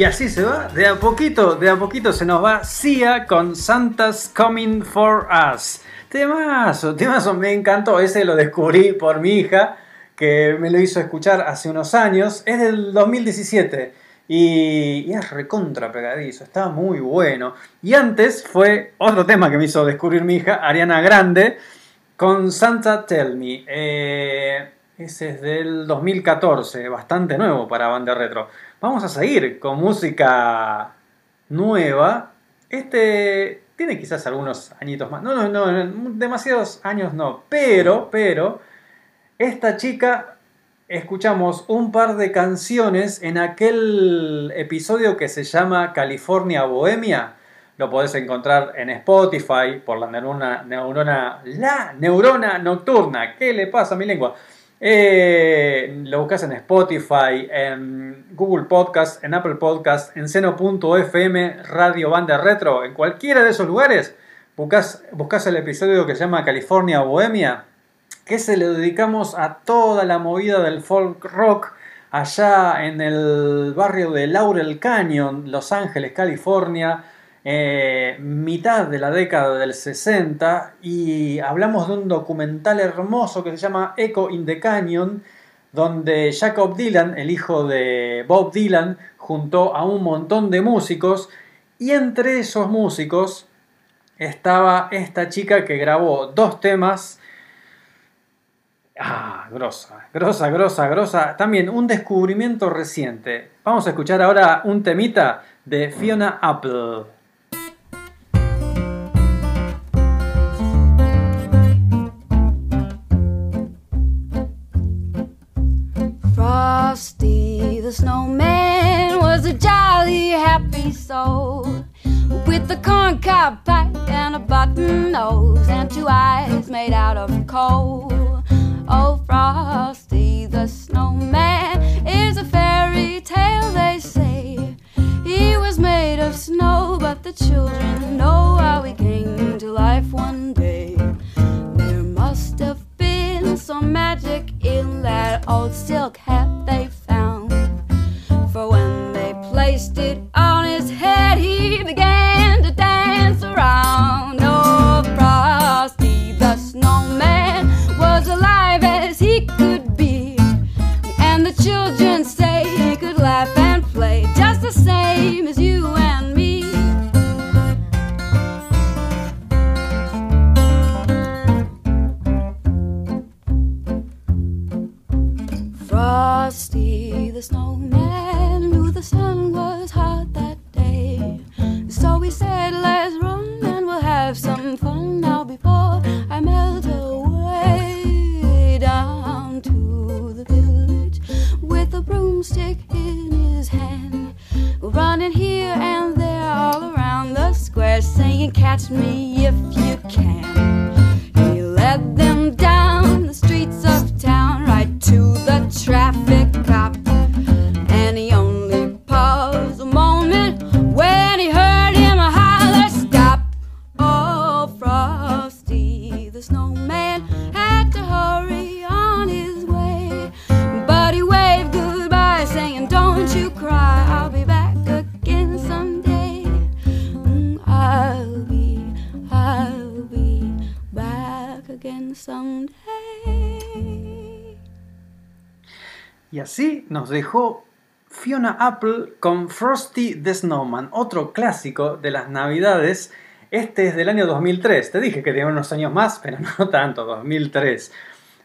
Y así se va, de a poquito, de a poquito se nos va Sia con Santa's Coming for Us. Temazo, temazo, me encantó, ese lo descubrí por mi hija, que me lo hizo escuchar hace unos años, es del 2017 y, es recontra pegadizo, está muy bueno. Y antes fue otro tema que me hizo descubrir mi hija, Ariana Grande, con Santa Tell Me. Eh, ese es del 2014, bastante nuevo para Banda Retro. Vamos a seguir con música nueva. Este tiene quizás algunos añitos más. No, no, no, demasiados años no. Pero, pero, esta chica, escuchamos un par de canciones en aquel episodio que se llama California Bohemia. Lo podés encontrar en Spotify por la neurona, neurona, la neurona nocturna. ¿Qué le pasa a mi lengua? Eh, lo buscas en Spotify, en Google Podcast, en Apple Podcast, en seno.fm, Radio Banda Retro, en cualquiera de esos lugares. Buscas, buscas el episodio que se llama California Bohemia, que se le dedicamos a toda la movida del folk rock allá en el barrio de Laurel Canyon, Los Ángeles, California, eh, mitad de la década del 60 y hablamos de un documental hermoso que se llama Echo in the Canyon, donde Jacob Dylan, el hijo de Bob Dylan, juntó a un montón de músicos y entre esos músicos estaba esta chica que grabó dos temas Ah, grosa, grosa, grosa, grosa. También un descubrimiento reciente. Vamos a escuchar ahora un temita de Fiona Apple. Frosty the snowman was a jolly happy soul with a corncob pipe and a button nose and two eyes made out of coal. Oh, Frosty the snowman nos dejó Fiona Apple con Frosty the Snowman, otro clásico de las navidades. Este es del año 2003. Te dije que tenía unos años más, pero (laughs) no tanto, 2003.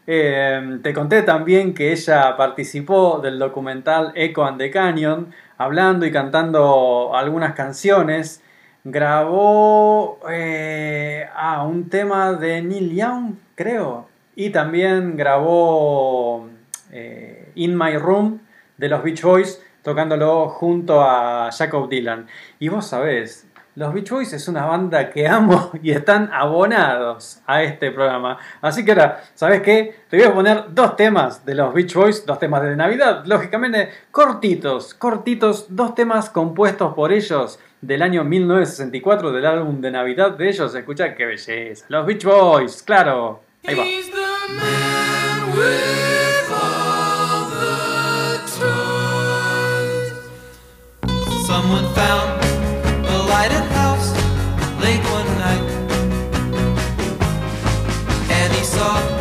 Eh, te conté también que ella participó del documental Echo and the Canyon, hablando y cantando algunas canciones. Grabó eh, ah, un tema de Neil Young, creo. Y también grabó eh, In My Room de los Beach Boys, tocándolo junto a Jacob Dylan. Y vos sabés, los Beach Boys es una banda que amo (laughs) y están abonados a este programa. Así que ahora, ¿sabes qué? Te voy a poner dos temas de los Beach Boys, dos temas de Navidad, lógicamente cortitos, cortitos, dos temas compuestos por ellos del año 1964 del álbum de Navidad de ellos. Escucha qué belleza. Los Beach Boys, claro. Ahí va. Someone found a lighted house late one night, and he saw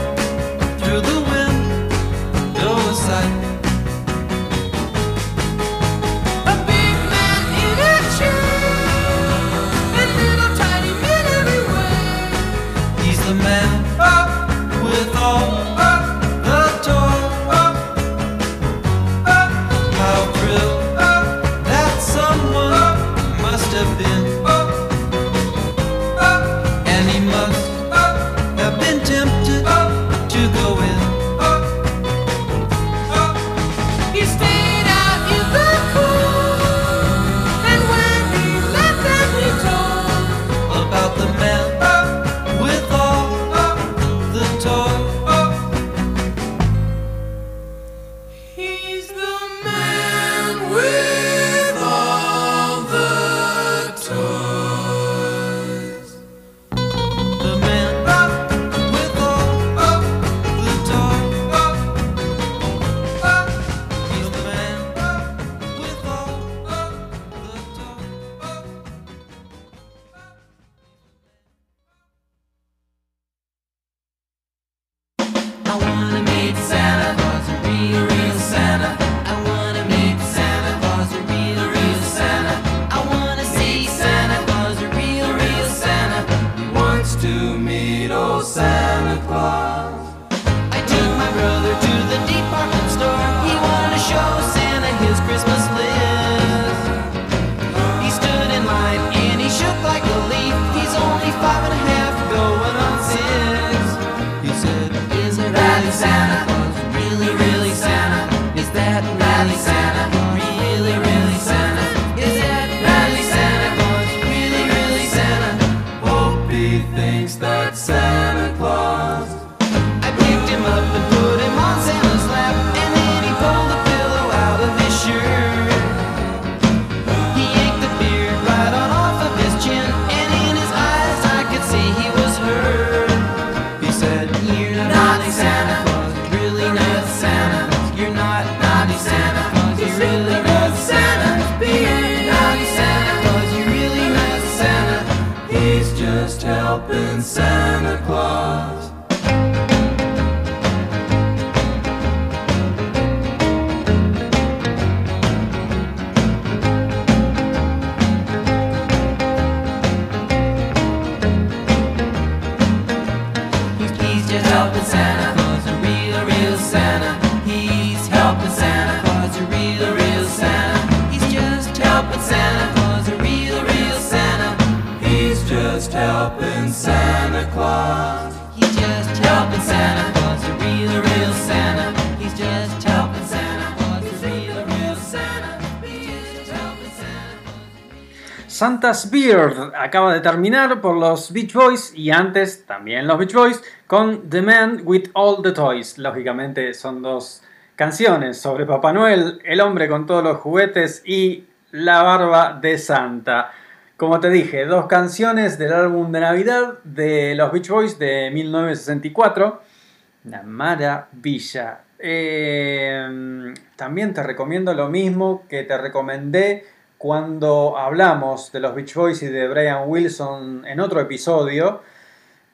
Santa's Beard acaba de terminar por los Beach Boys y antes también los Beach Boys con The Man with All the Toys. Lógicamente son dos canciones sobre Papá Noel, el hombre con todos los juguetes y la barba de Santa. Como te dije, dos canciones del álbum de Navidad de los Beach Boys de 1964. Una maravilla. Eh, también te recomiendo lo mismo que te recomendé cuando hablamos de los Beach Boys y de Brian Wilson en otro episodio,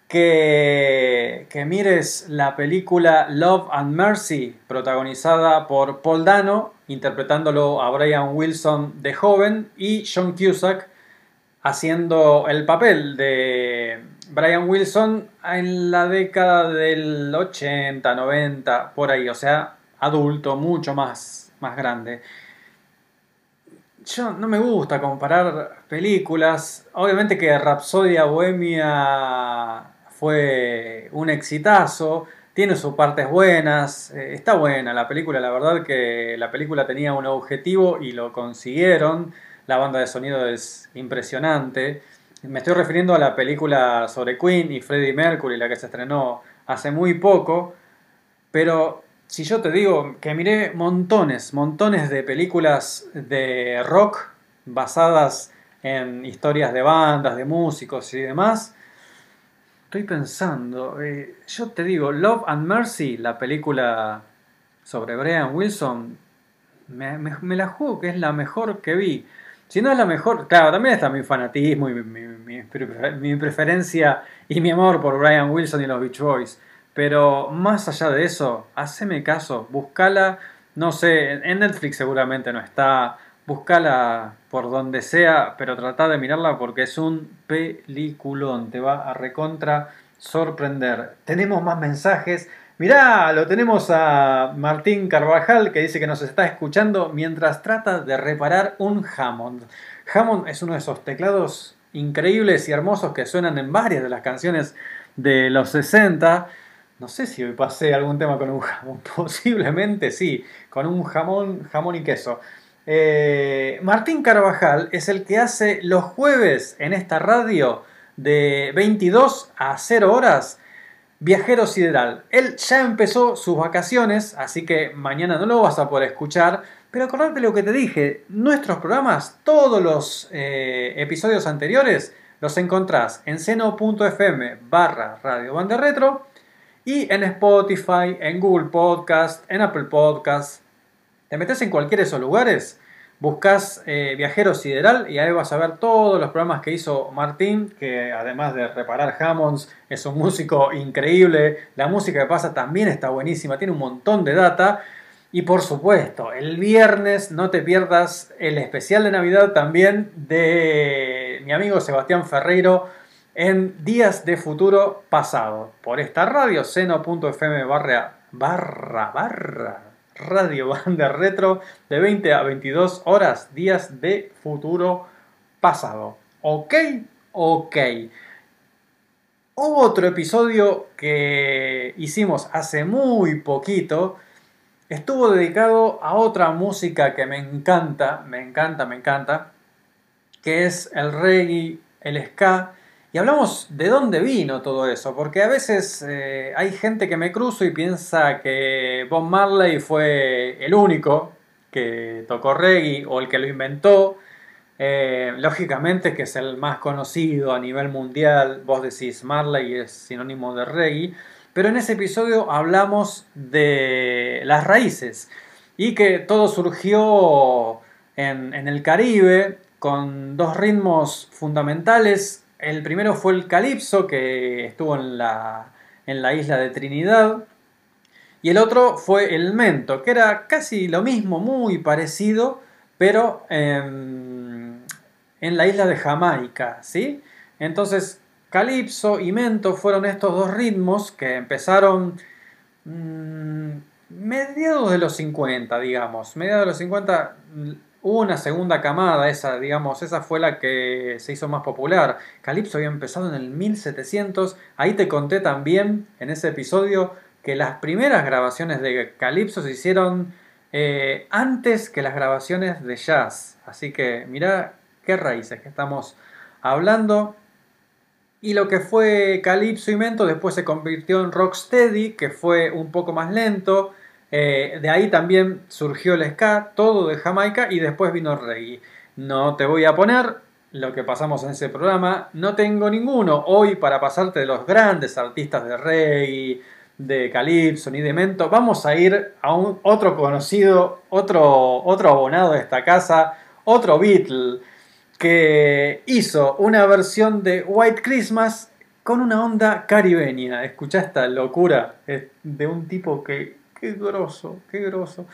que, que mires la película Love and Mercy, protagonizada por Paul Dano, interpretándolo a Brian Wilson de joven, y John Cusack haciendo el papel de Brian Wilson en la década del 80, 90, por ahí, o sea, adulto, mucho más, más grande. Yo no me gusta comparar películas. Obviamente que Rapsodia Bohemia fue un exitazo, tiene sus partes buenas, eh, está buena la película, la verdad que la película tenía un objetivo y lo consiguieron. La banda de sonido es impresionante. Me estoy refiriendo a la película sobre Queen y Freddie Mercury, la que se estrenó hace muy poco. Pero si yo te digo que miré montones, montones de películas de rock basadas en historias de bandas, de músicos y demás, estoy pensando, eh, yo te digo, Love and Mercy, la película sobre Brian Wilson, me, me- la juego que es la mejor que vi. Si no es la mejor, claro, también está mi fanatismo y mi, mi- mi preferencia y mi amor por Brian Wilson y los Beach Boys. Pero más allá de eso, haceme caso, buscala, no sé, en Netflix seguramente no está, buscala por donde sea, pero trata de mirarla porque es un peliculón, te va a recontra sorprender. Tenemos más mensajes. Mirá, lo tenemos a Martín Carvajal que dice que nos está escuchando mientras trata de reparar un Hammond. Hammond es uno de esos teclados increíbles y hermosos que suenan en varias de las canciones de los 60. No sé si hoy pasé algún tema con un jamón, (laughs) posiblemente sí, con un jamón, jamón y queso. Eh, Martín Carvajal es el que hace los jueves en esta radio de 22 a 0 horas Viajero Sideral. Él ya empezó sus vacaciones, así que mañana no lo vas a poder escuchar. Pero acordate lo que te dije, nuestros programas, todos los eh, episodios anteriores, los encontrás en seno.fm barra Radio Banda Retro y en Spotify, en Google Podcast, en Apple Podcast. Te metes en cualquiera de esos lugares, buscas eh, Viajero Sideral y ahí vas a ver todos los programas que hizo Martín, que además de reparar Hammonds, es un músico increíble. La música que pasa también está buenísima, tiene un montón de data. Y por supuesto, el viernes no te pierdas el especial de Navidad también de mi amigo Sebastián Ferreiro en Días de Futuro Pasado. Por esta radio, seno.fm barra, barra, barra, radio banda retro, de 20 a 22 horas, Días de Futuro Pasado. ¿Ok? Ok. Otro episodio que hicimos hace muy poquito estuvo dedicado a otra música que me encanta, me encanta, me encanta, que es el reggae, el ska. Y hablamos de dónde vino todo eso, porque a veces eh, hay gente que me cruzo y piensa que Bob Marley fue el único que tocó reggae o el que lo inventó. Eh, lógicamente que es el más conocido a nivel mundial. Vos decís Marley es sinónimo de reggae. Pero en ese episodio hablamos de las raíces y que todo surgió en, en el Caribe con dos ritmos fundamentales. El primero fue el calipso, que estuvo en la, en la isla de Trinidad. Y el otro fue el mento, que era casi lo mismo, muy parecido, pero en, en la isla de Jamaica, ¿sí? Entonces, calipso y mento fueron estos dos ritmos que empezaron mmm, mediados de los 50, digamos. Mediados de los 50 hubo una segunda camada, esa, digamos, esa fue la que se hizo más popular. Calipso había empezado en el 1700. Ahí te conté también en ese episodio que las primeras grabaciones de Calipso se hicieron eh, antes que las grabaciones de jazz. Así que mira qué raíces que estamos hablando. Y lo que fue Calypso y Mento después se convirtió en Rocksteady, que fue un poco más lento. Eh, de ahí también surgió el ska, todo de Jamaica, y después vino el reggae. No te voy a poner lo que pasamos en ese programa, no tengo ninguno hoy para pasarte de los grandes artistas de reggae, de Calypso ni de Mento. Vamos a ir a un, otro conocido, otro, otro abonado de esta casa, otro Beatle que hizo una versión de White Christmas con una onda caribeña. Escucha esta locura de un tipo que. Qué groso, qué groso.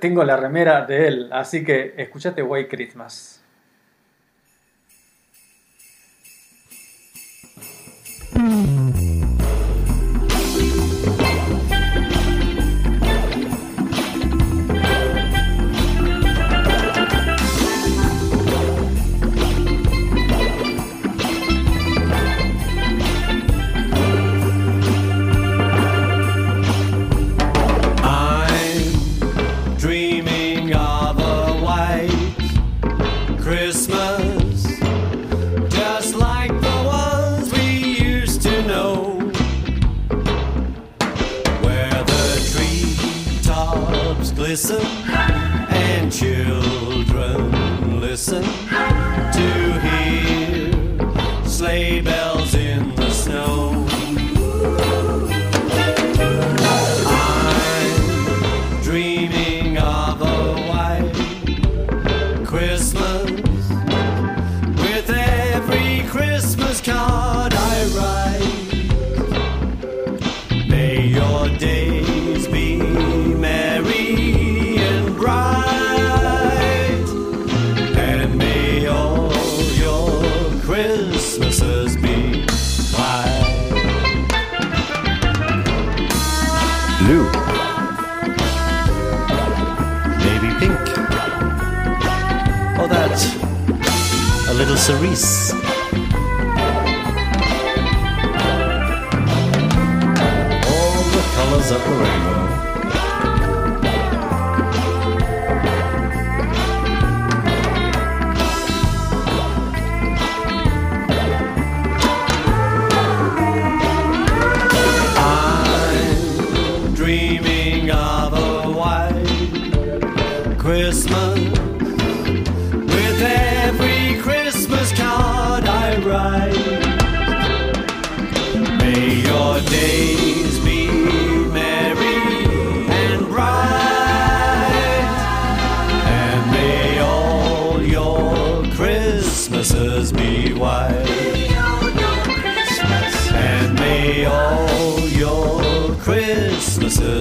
Tengo la remera de él, así que escuchate White Christmas. Cerise. All the colors of the rainbow.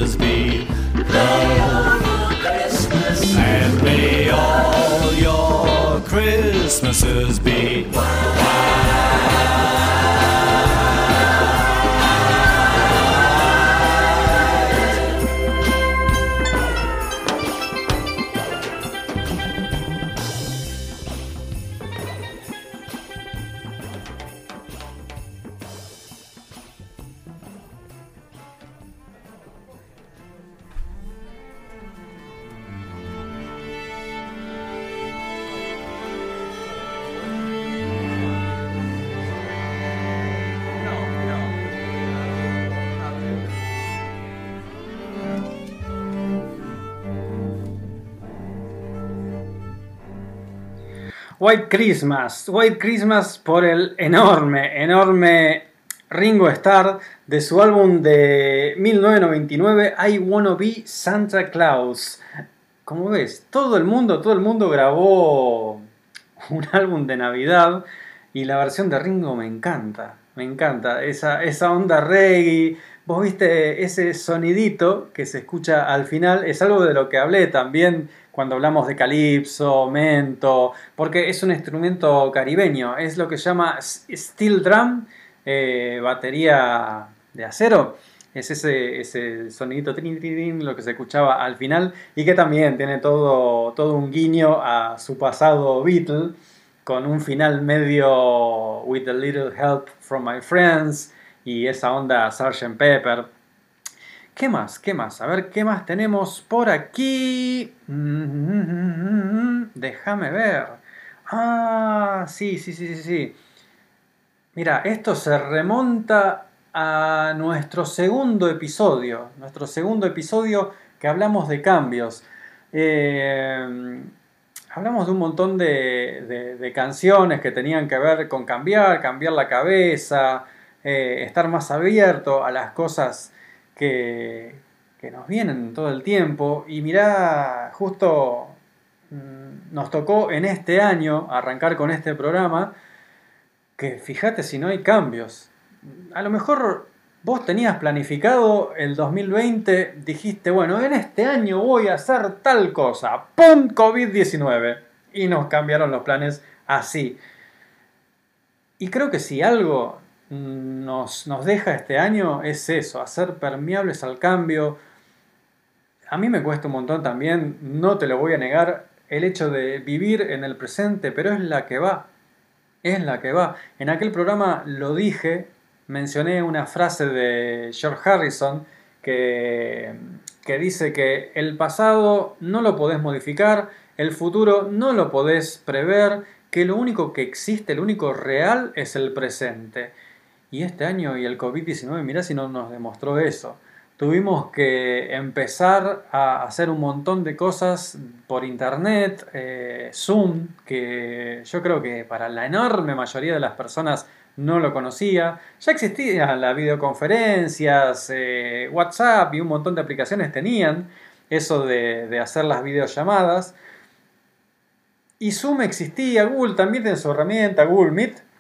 Christmases be love. And may all your Christmases be White Christmas. White Christmas por el enorme, enorme Ringo Starr de su álbum de 1999 I Wanna Be Santa Claus. Como ves, todo el mundo, todo el mundo grabó un álbum de Navidad y la versión de Ringo me encanta, me encanta. Esa, esa onda reggae, vos viste ese sonidito que se escucha al final, es algo de lo que hablé también cuando hablamos de calipso, mento, porque es un instrumento caribeño, es lo que llama steel drum, eh, batería de acero. Es ese, ese sonidito trin, trin, trin, lo que se escuchaba al final y que también tiene todo, todo un guiño a su pasado Beatle con un final medio with a little help from my friends y esa onda Sgt. Pepper. ¿Qué más? ¿Qué más? A ver, ¿qué más tenemos por aquí? Mm, Déjame ver. Ah, sí, sí, sí, sí, sí. Mira, esto se remonta a nuestro segundo episodio. Nuestro segundo episodio que hablamos de cambios. Eh, hablamos de un montón de canciones que tenían que ver con cambiar, cambiar la cabeza, eh, estar más abierto a las cosas que, nos vienen todo el tiempo. Y mirá, justo mm, nos tocó en este año arrancar con este programa, que fíjate si no hay cambios. A lo mejor vos tenías planificado el 2020, dijiste, bueno, en este año voy a hacer tal cosa, ¡pum! COVID-19. Y nos cambiaron los planes así. Y creo que si algo nos, nos deja este año es eso, hacer permeables al cambio. A mí me cuesta un montón también, no te lo voy a negar, el hecho de vivir en el presente, pero es la que va. Es la que va. En aquel programa lo dije, mencioné una frase de George Harrison que, que dice que el pasado no lo podés modificar, el futuro no lo podés prever, que lo único que existe, lo único real es el presente. Y este año y el COVID-19, mirá si no nos demostró eso. Tuvimos que empezar a hacer un montón de cosas por internet, eh, Zoom, que yo creo que para la enorme mayoría de las personas no lo conocía. Ya existían las videoconferencias, eh, WhatsApp y un montón de aplicaciones tenían eso de, hacer las videollamadas. Y Zoom existía, Google también tiene su herramienta, Google Meet,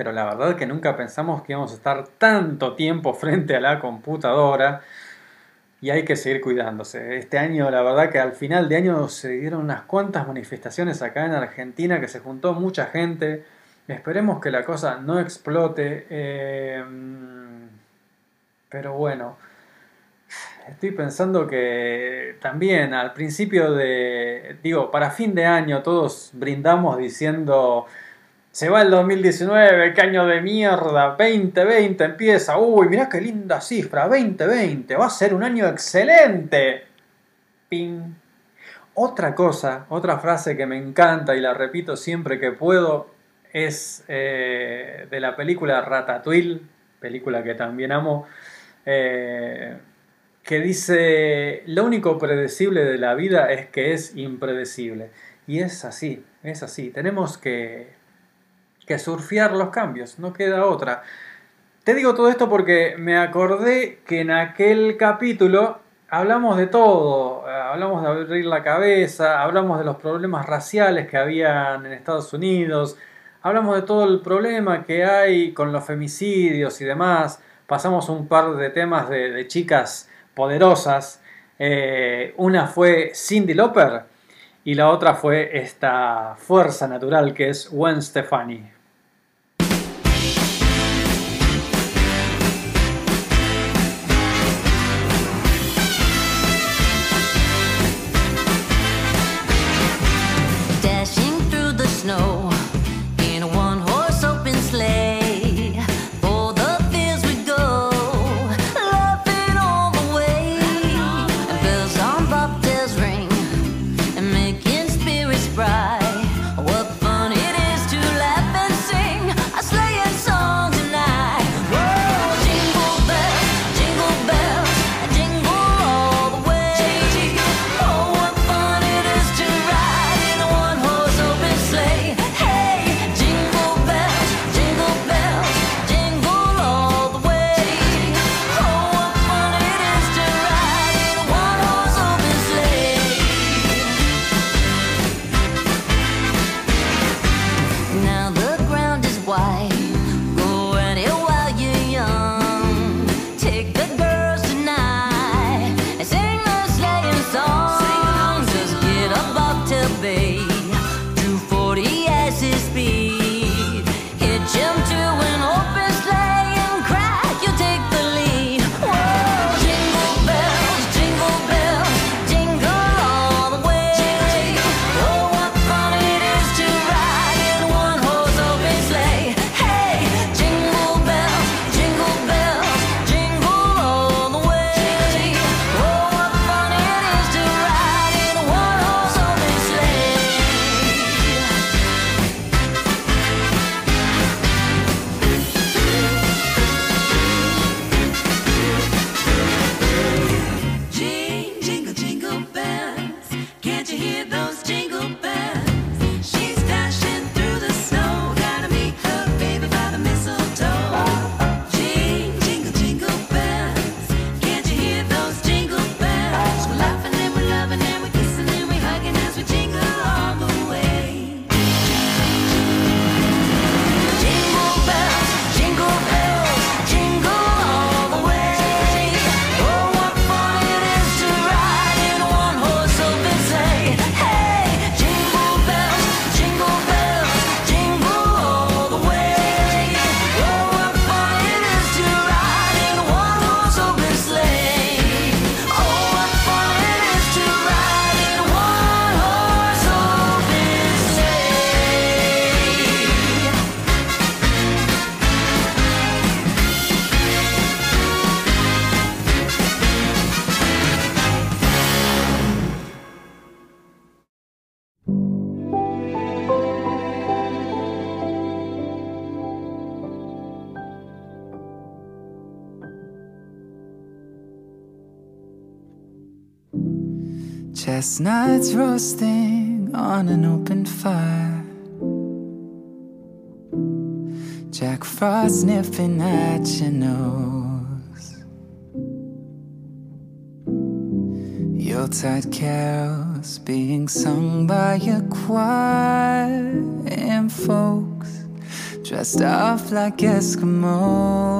pero la verdad que nunca pensamos que íbamos a estar tanto tiempo (laughs) frente a la computadora y hay que seguir cuidándose. Este año, la verdad que al final de año se dieron unas cuantas manifestaciones acá en Argentina que se juntó mucha gente. Esperemos que la cosa no explote. eh, pero bueno, estoy pensando que también al principio de, digo, para fin de año todos brindamos diciendo, se va el 2019, qué año de mierda, 2020 empieza, uy, mirá qué linda cifra, 2020, va a ser un año excelente. Ping. Otra cosa, otra frase que me encanta y la repito siempre que puedo es eh, de la película Ratatouille, película que también amo, eh, que dice, lo único predecible de la vida es que es impredecible. Y es así, es así. Tenemos que, que surfear los cambios, no queda otra. Te digo todo esto porque me acordé que en aquel capítulo hablamos de todo, eh, hablamos de abrir la cabeza, hablamos de los problemas raciales que habían en Estados Unidos, hablamos de todo el problema que hay con los femicidios y demás, pasamos un par de temas de, chicas poderosas, Eh, una fue Cindy Lauper y la otra fue esta fuerza natural que es Gwen Stefani. Chestnuts roasting on an open fire. Jack Frost nipping at your nose. Yuletide carols being sung by a choir. And folks dressed up like Eskimos.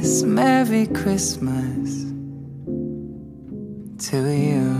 Merry Christmas to you.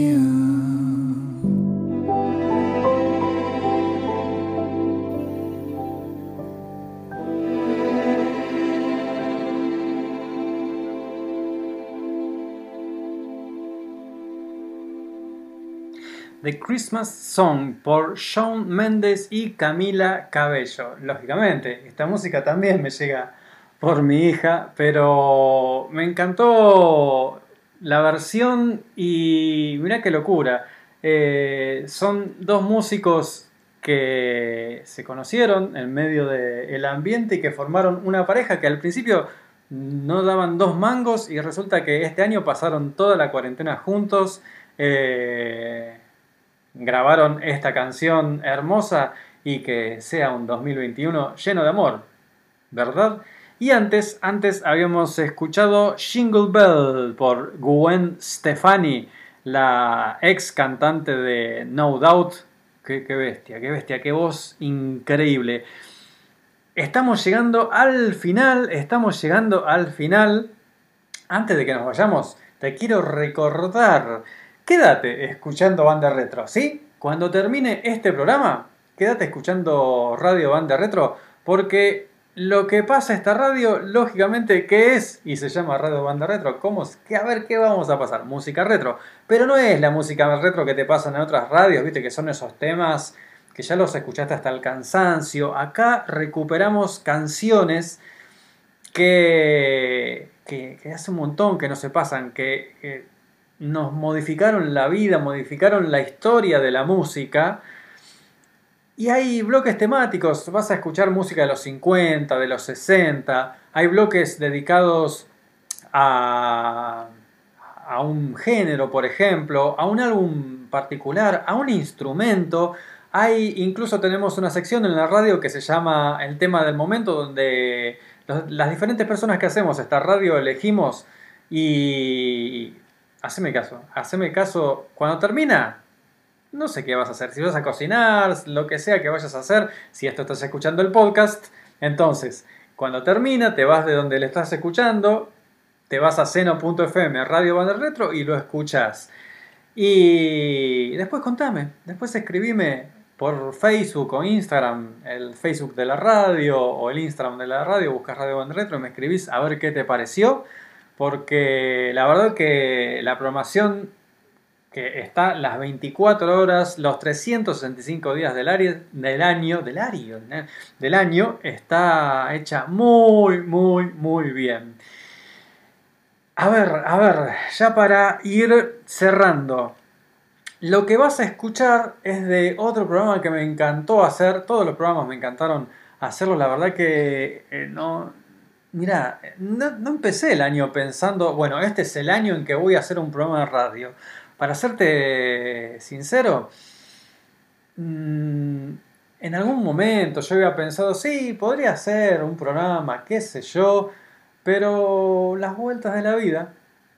The Christmas Song por Shawn Mendes y Camila Cabello. Lógicamente, esta música también me llega por mi hija, pero me encantó la versión y mira qué locura. Eh, son dos músicos que se conocieron en medio del ambiente y que formaron una pareja que al principio no daban dos mangos y resulta que este año pasaron toda la cuarentena juntos. eh, grabaron esta canción hermosa y que sea un 2021 lleno de amor, ¿verdad? Y antes, antes habíamos escuchado Jingle Bell por Gwen Stefani, la ex cantante de No Doubt, qué, qué bestia, qué bestia, qué voz increíble. Estamos llegando al final, estamos llegando al final. Antes de que nos vayamos, te quiero recordar, quédate escuchando Banda Retro, ¿sí? Cuando termine este programa, quédate escuchando Radio Banda Retro, porque lo que pasa esta radio, lógicamente, ¿qué es? Y se llama Radio Banda Retro. ¿Cómo? a ver, ¿qué vamos a pasar? Música retro. Pero no es la música retro que te pasan en otras radios, viste, que son esos temas que ya los escuchaste hasta el cansancio. Acá recuperamos canciones que, que, hace un montón que no se pasan, que nos modificaron la vida, modificaron la historia de la música. Y hay bloques temáticos, vas a escuchar música de los 50, de los 60, hay bloques dedicados a, a un género, por ejemplo, a un álbum particular, a un instrumento. Hay, incluso tenemos una sección en la radio que se llama El tema del momento, donde las diferentes personas que hacemos esta radio elegimos y... Haceme caso, haceme caso. Cuando termina, no sé qué vas a hacer. Si vas a cocinar, lo que sea que vayas a hacer, si esto estás escuchando el podcast, entonces, cuando termina, te vas de donde le estás escuchando, te vas a seno.fm, Radio Banda Retro, y lo escuchas. Y después contame, después escribime por Facebook o Instagram, el Facebook de la radio o el Instagram de la radio, buscas Radio Banda Retro y me escribís a ver qué te pareció, porque la verdad que la programación que está las 24 horas, los 365 días del, área- del año, del año, del año, está hecha muy, muy, muy bien. A ver, a ver, ya para ir cerrando. Lo que vas a escuchar es de otro programa que me encantó hacer. Todos los programas me encantaron hacerlos. La verdad que eh, no. Mira, no, empecé el año pensando, bueno, este es el año en que voy a hacer un programa de radio. Para serte sincero, mm, en algún momento yo había pensado, sí, podría ser un programa, qué sé yo, pero las vueltas de la vida,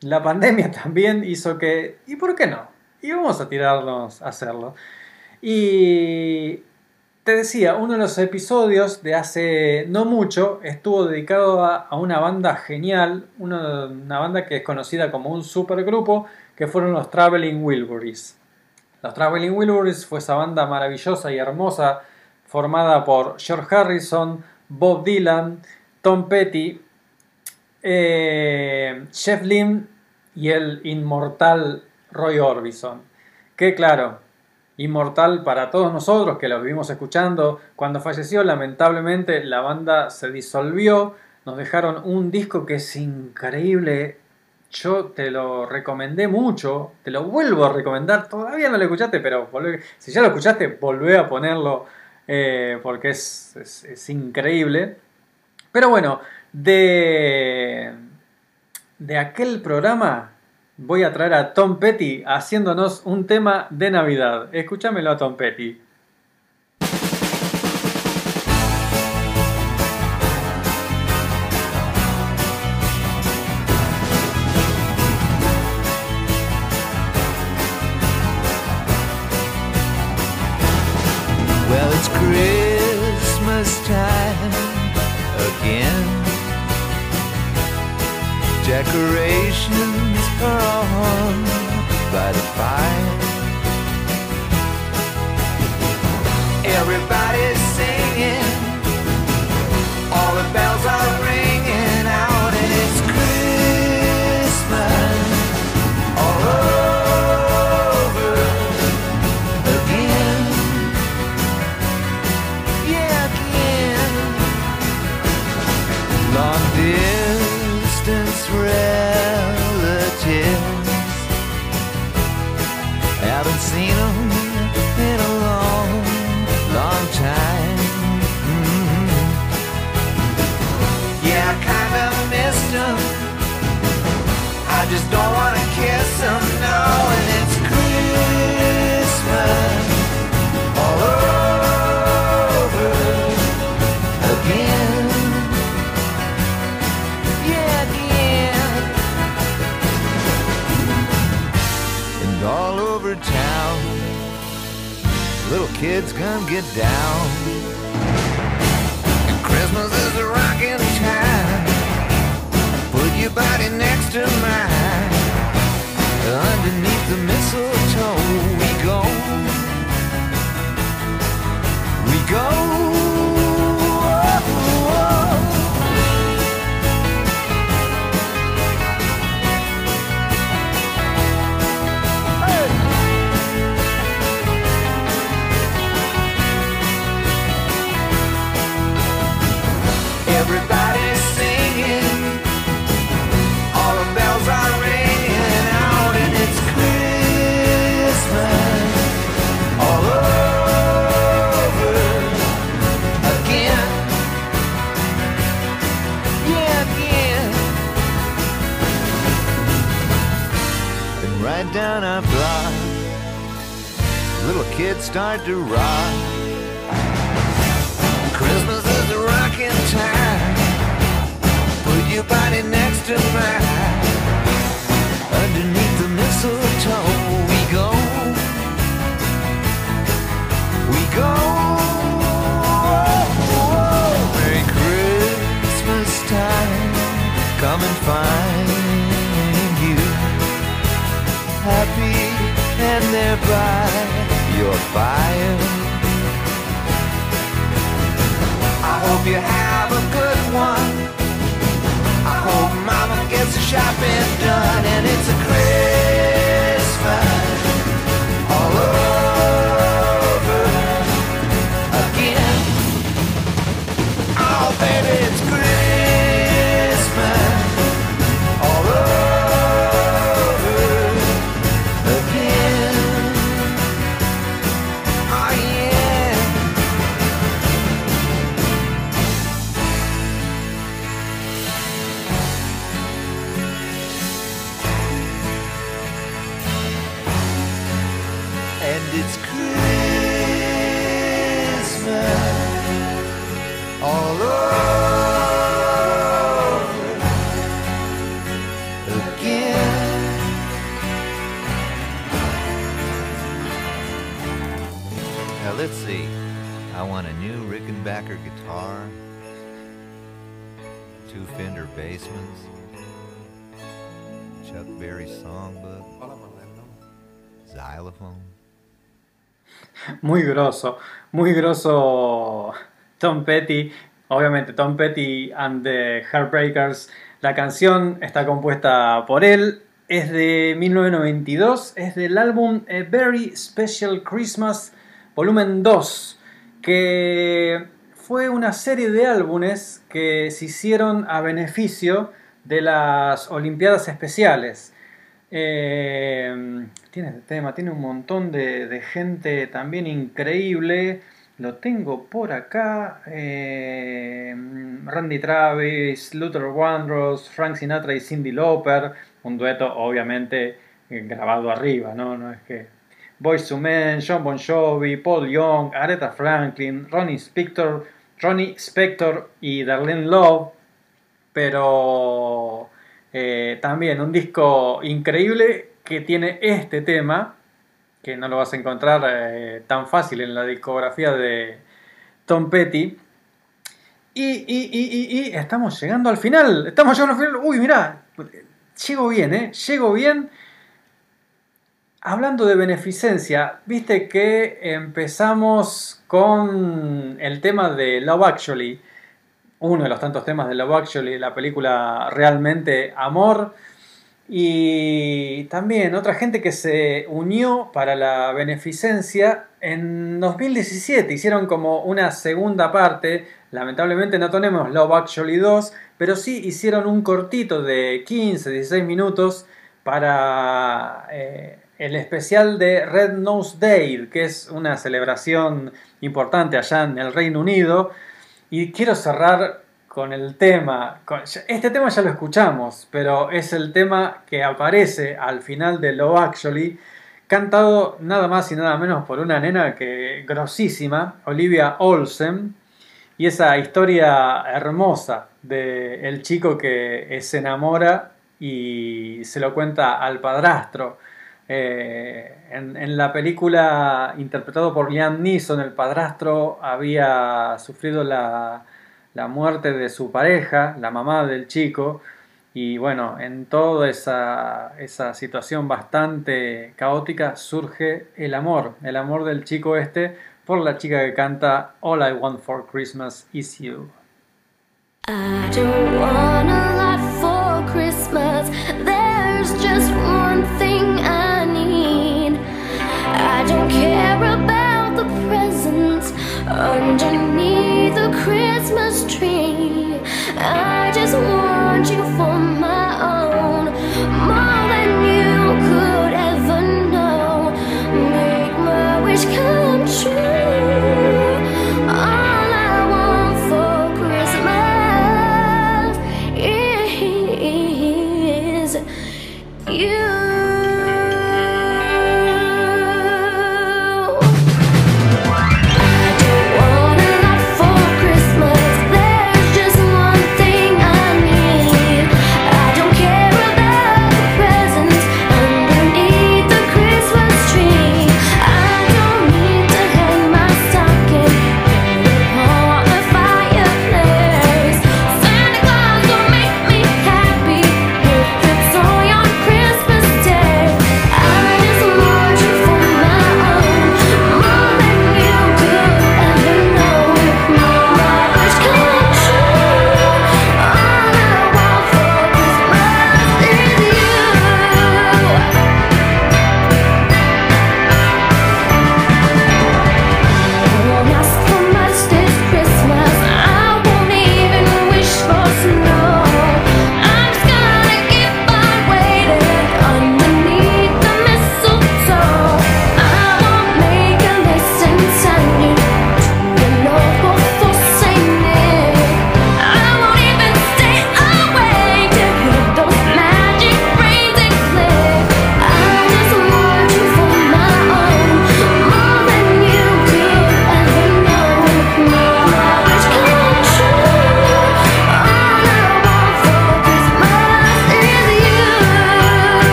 la pandemia (laughs) también hizo que, ¿y por qué no? Y vamos a tirarnos a hacerlo. Y te decía, uno de los episodios de hace no mucho estuvo dedicado a, una banda genial, una, una banda que es conocida como un supergrupo, que fueron los Traveling Wilburys. Los Traveling Wilburys fue esa banda maravillosa y hermosa formada por George Harrison, Bob Dylan, Tom Petty, eh, Jeff Lynne y el inmortal Roy Orbison. Que claro, inmortal para todos nosotros que lo vivimos escuchando. Cuando falleció, lamentablemente, la banda se disolvió. Nos dejaron un disco que es increíble. Yo te lo recomendé mucho, te lo vuelvo a recomendar. Todavía no lo escuchaste, pero si ya lo escuchaste, volvé a ponerlo eh, porque es, es- es increíble. Pero bueno, de, de aquel programa voy a traer a Tom Petty haciéndonos un tema de Navidad. Escúchamelo a Tom Petty. Well, it's Christmas time. Decorations on by the fire. Everybody's singing, all the bells are ringing get down. Grosso, muy grosso Tom Petty. Obviamente Tom Petty and the Heartbreakers. La canción está compuesta por él. Es de 1992. Es del álbum A Very Special Christmas Volumen 2. Que fue una serie de álbumes que se hicieron a beneficio de las Olimpiadas Especiales. Eh, tiene el tema, tiene un montón de, gente también increíble. Lo tengo por acá. eh, Randy Travis, Luther Vandross, Frank Sinatra y Cindy Lauper. Un dueto, obviamente, eh, grabado arriba, ¿no? No es que. Boyz II Men, John Bon Jovi, Paul Young, Aretha Franklin, Ronnie Spector, Ronnie Spector y Darlene Love. Pero eh, también un disco increíble que tiene este tema, que no lo vas a encontrar eh, tan fácil en la discografía de Tom Petty. Y, estamos llegando al final. Estamos llegando al final. Uy, mirá. Llego bien, ¿eh? Llego bien. Hablando de beneficencia, viste que empezamos con el tema de Love Actually. Uno de los tantos temas de Love Actually, la película realmente Amor. Y también otra gente que se unió para la beneficencia en 2017. Hicieron como una segunda parte. Lamentablemente no tenemos Love Actually 2, pero sí hicieron un cortito de 15, 16 minutos para eh, el especial de Red Nose Day, que es una celebración importante allá en el Reino Unido. Y quiero cerrar con el tema. este tema ya lo escuchamos, pero es el tema que aparece al final de Love Actually, cantado nada más y nada menos por una nena que grosísima, Olivia Olsen, y esa historia hermosa de el chico que se enamora y se lo cuenta al padrastro. Eh, en, en la película interpretado por Liam Neeson, el padrastro había sufrido la, la muerte de su pareja, la mamá del chico, y bueno, en toda esa, esa situación bastante caótica surge el amor, el amor del chico este por la chica que canta All I Want for Christmas Is You. I don't want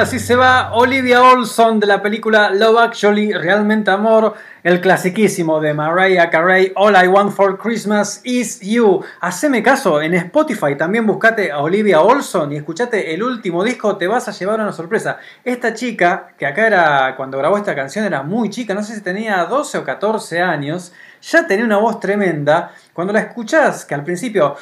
así se va Olivia Olson de la película Love Actually, Realmente Amor, el clasiquísimo de Mariah Carey, All I Want for Christmas is You. Haceme caso, en Spotify también buscate a Olivia Olson y escuchate el último disco, te vas a llevar una sorpresa. Esta chica, que acá era, cuando grabó esta canción era muy chica, no sé si tenía 12 o 14 años, ya tenía una voz tremenda. Cuando la escuchás, que al principio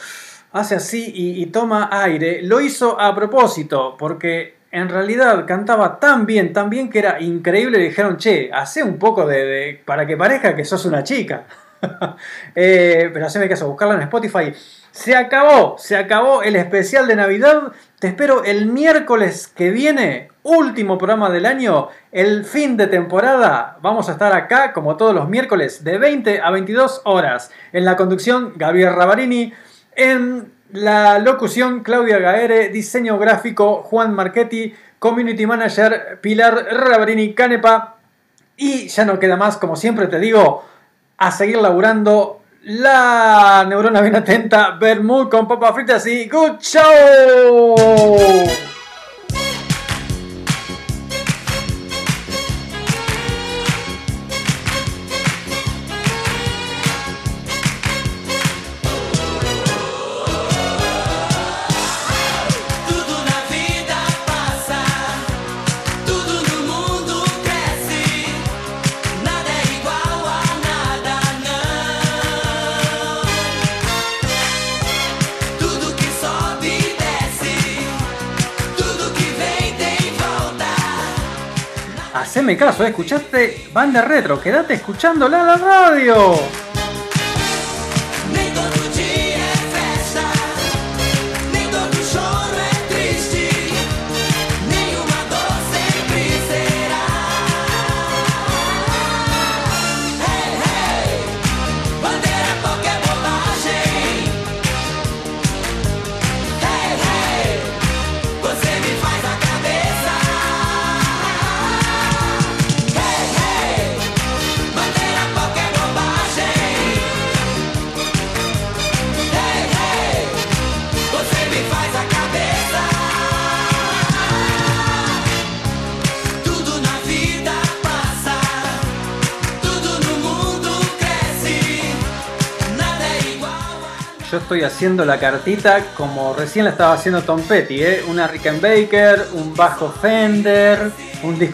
hace así y, y toma aire, lo hizo a propósito, porque en realidad cantaba tan bien, tan bien que era increíble. Le dijeron, che, hace un poco de, para que parezca que sos una chica. (laughs) Eh, pero haceme caso, buscarla en Spotify. Se acabó, se acabó el especial de Navidad. Te espero el miércoles que viene, último programa del año, el fin de temporada. Vamos a estar acá, como todos los miércoles, de 20 a 22 horas. En la conducción, Gabriel Ravarini. En la locución, Claudia Gaere. Diseño gráfico, Juan Marchetti. Community Manager, Pilar Ravarini Canepa. Y ya no queda más, como siempre te digo, a seguir laburando la neurona bien atenta, Bermud con papas fritas y good show. Caso, eh, escuchaste banda retro, quédate escuchándola en la radio. Yo estoy haciendo la cartita como recién la estaba haciendo Tom Petty, ¿eh? Una Rickenbacker, un bajo Fender, un disco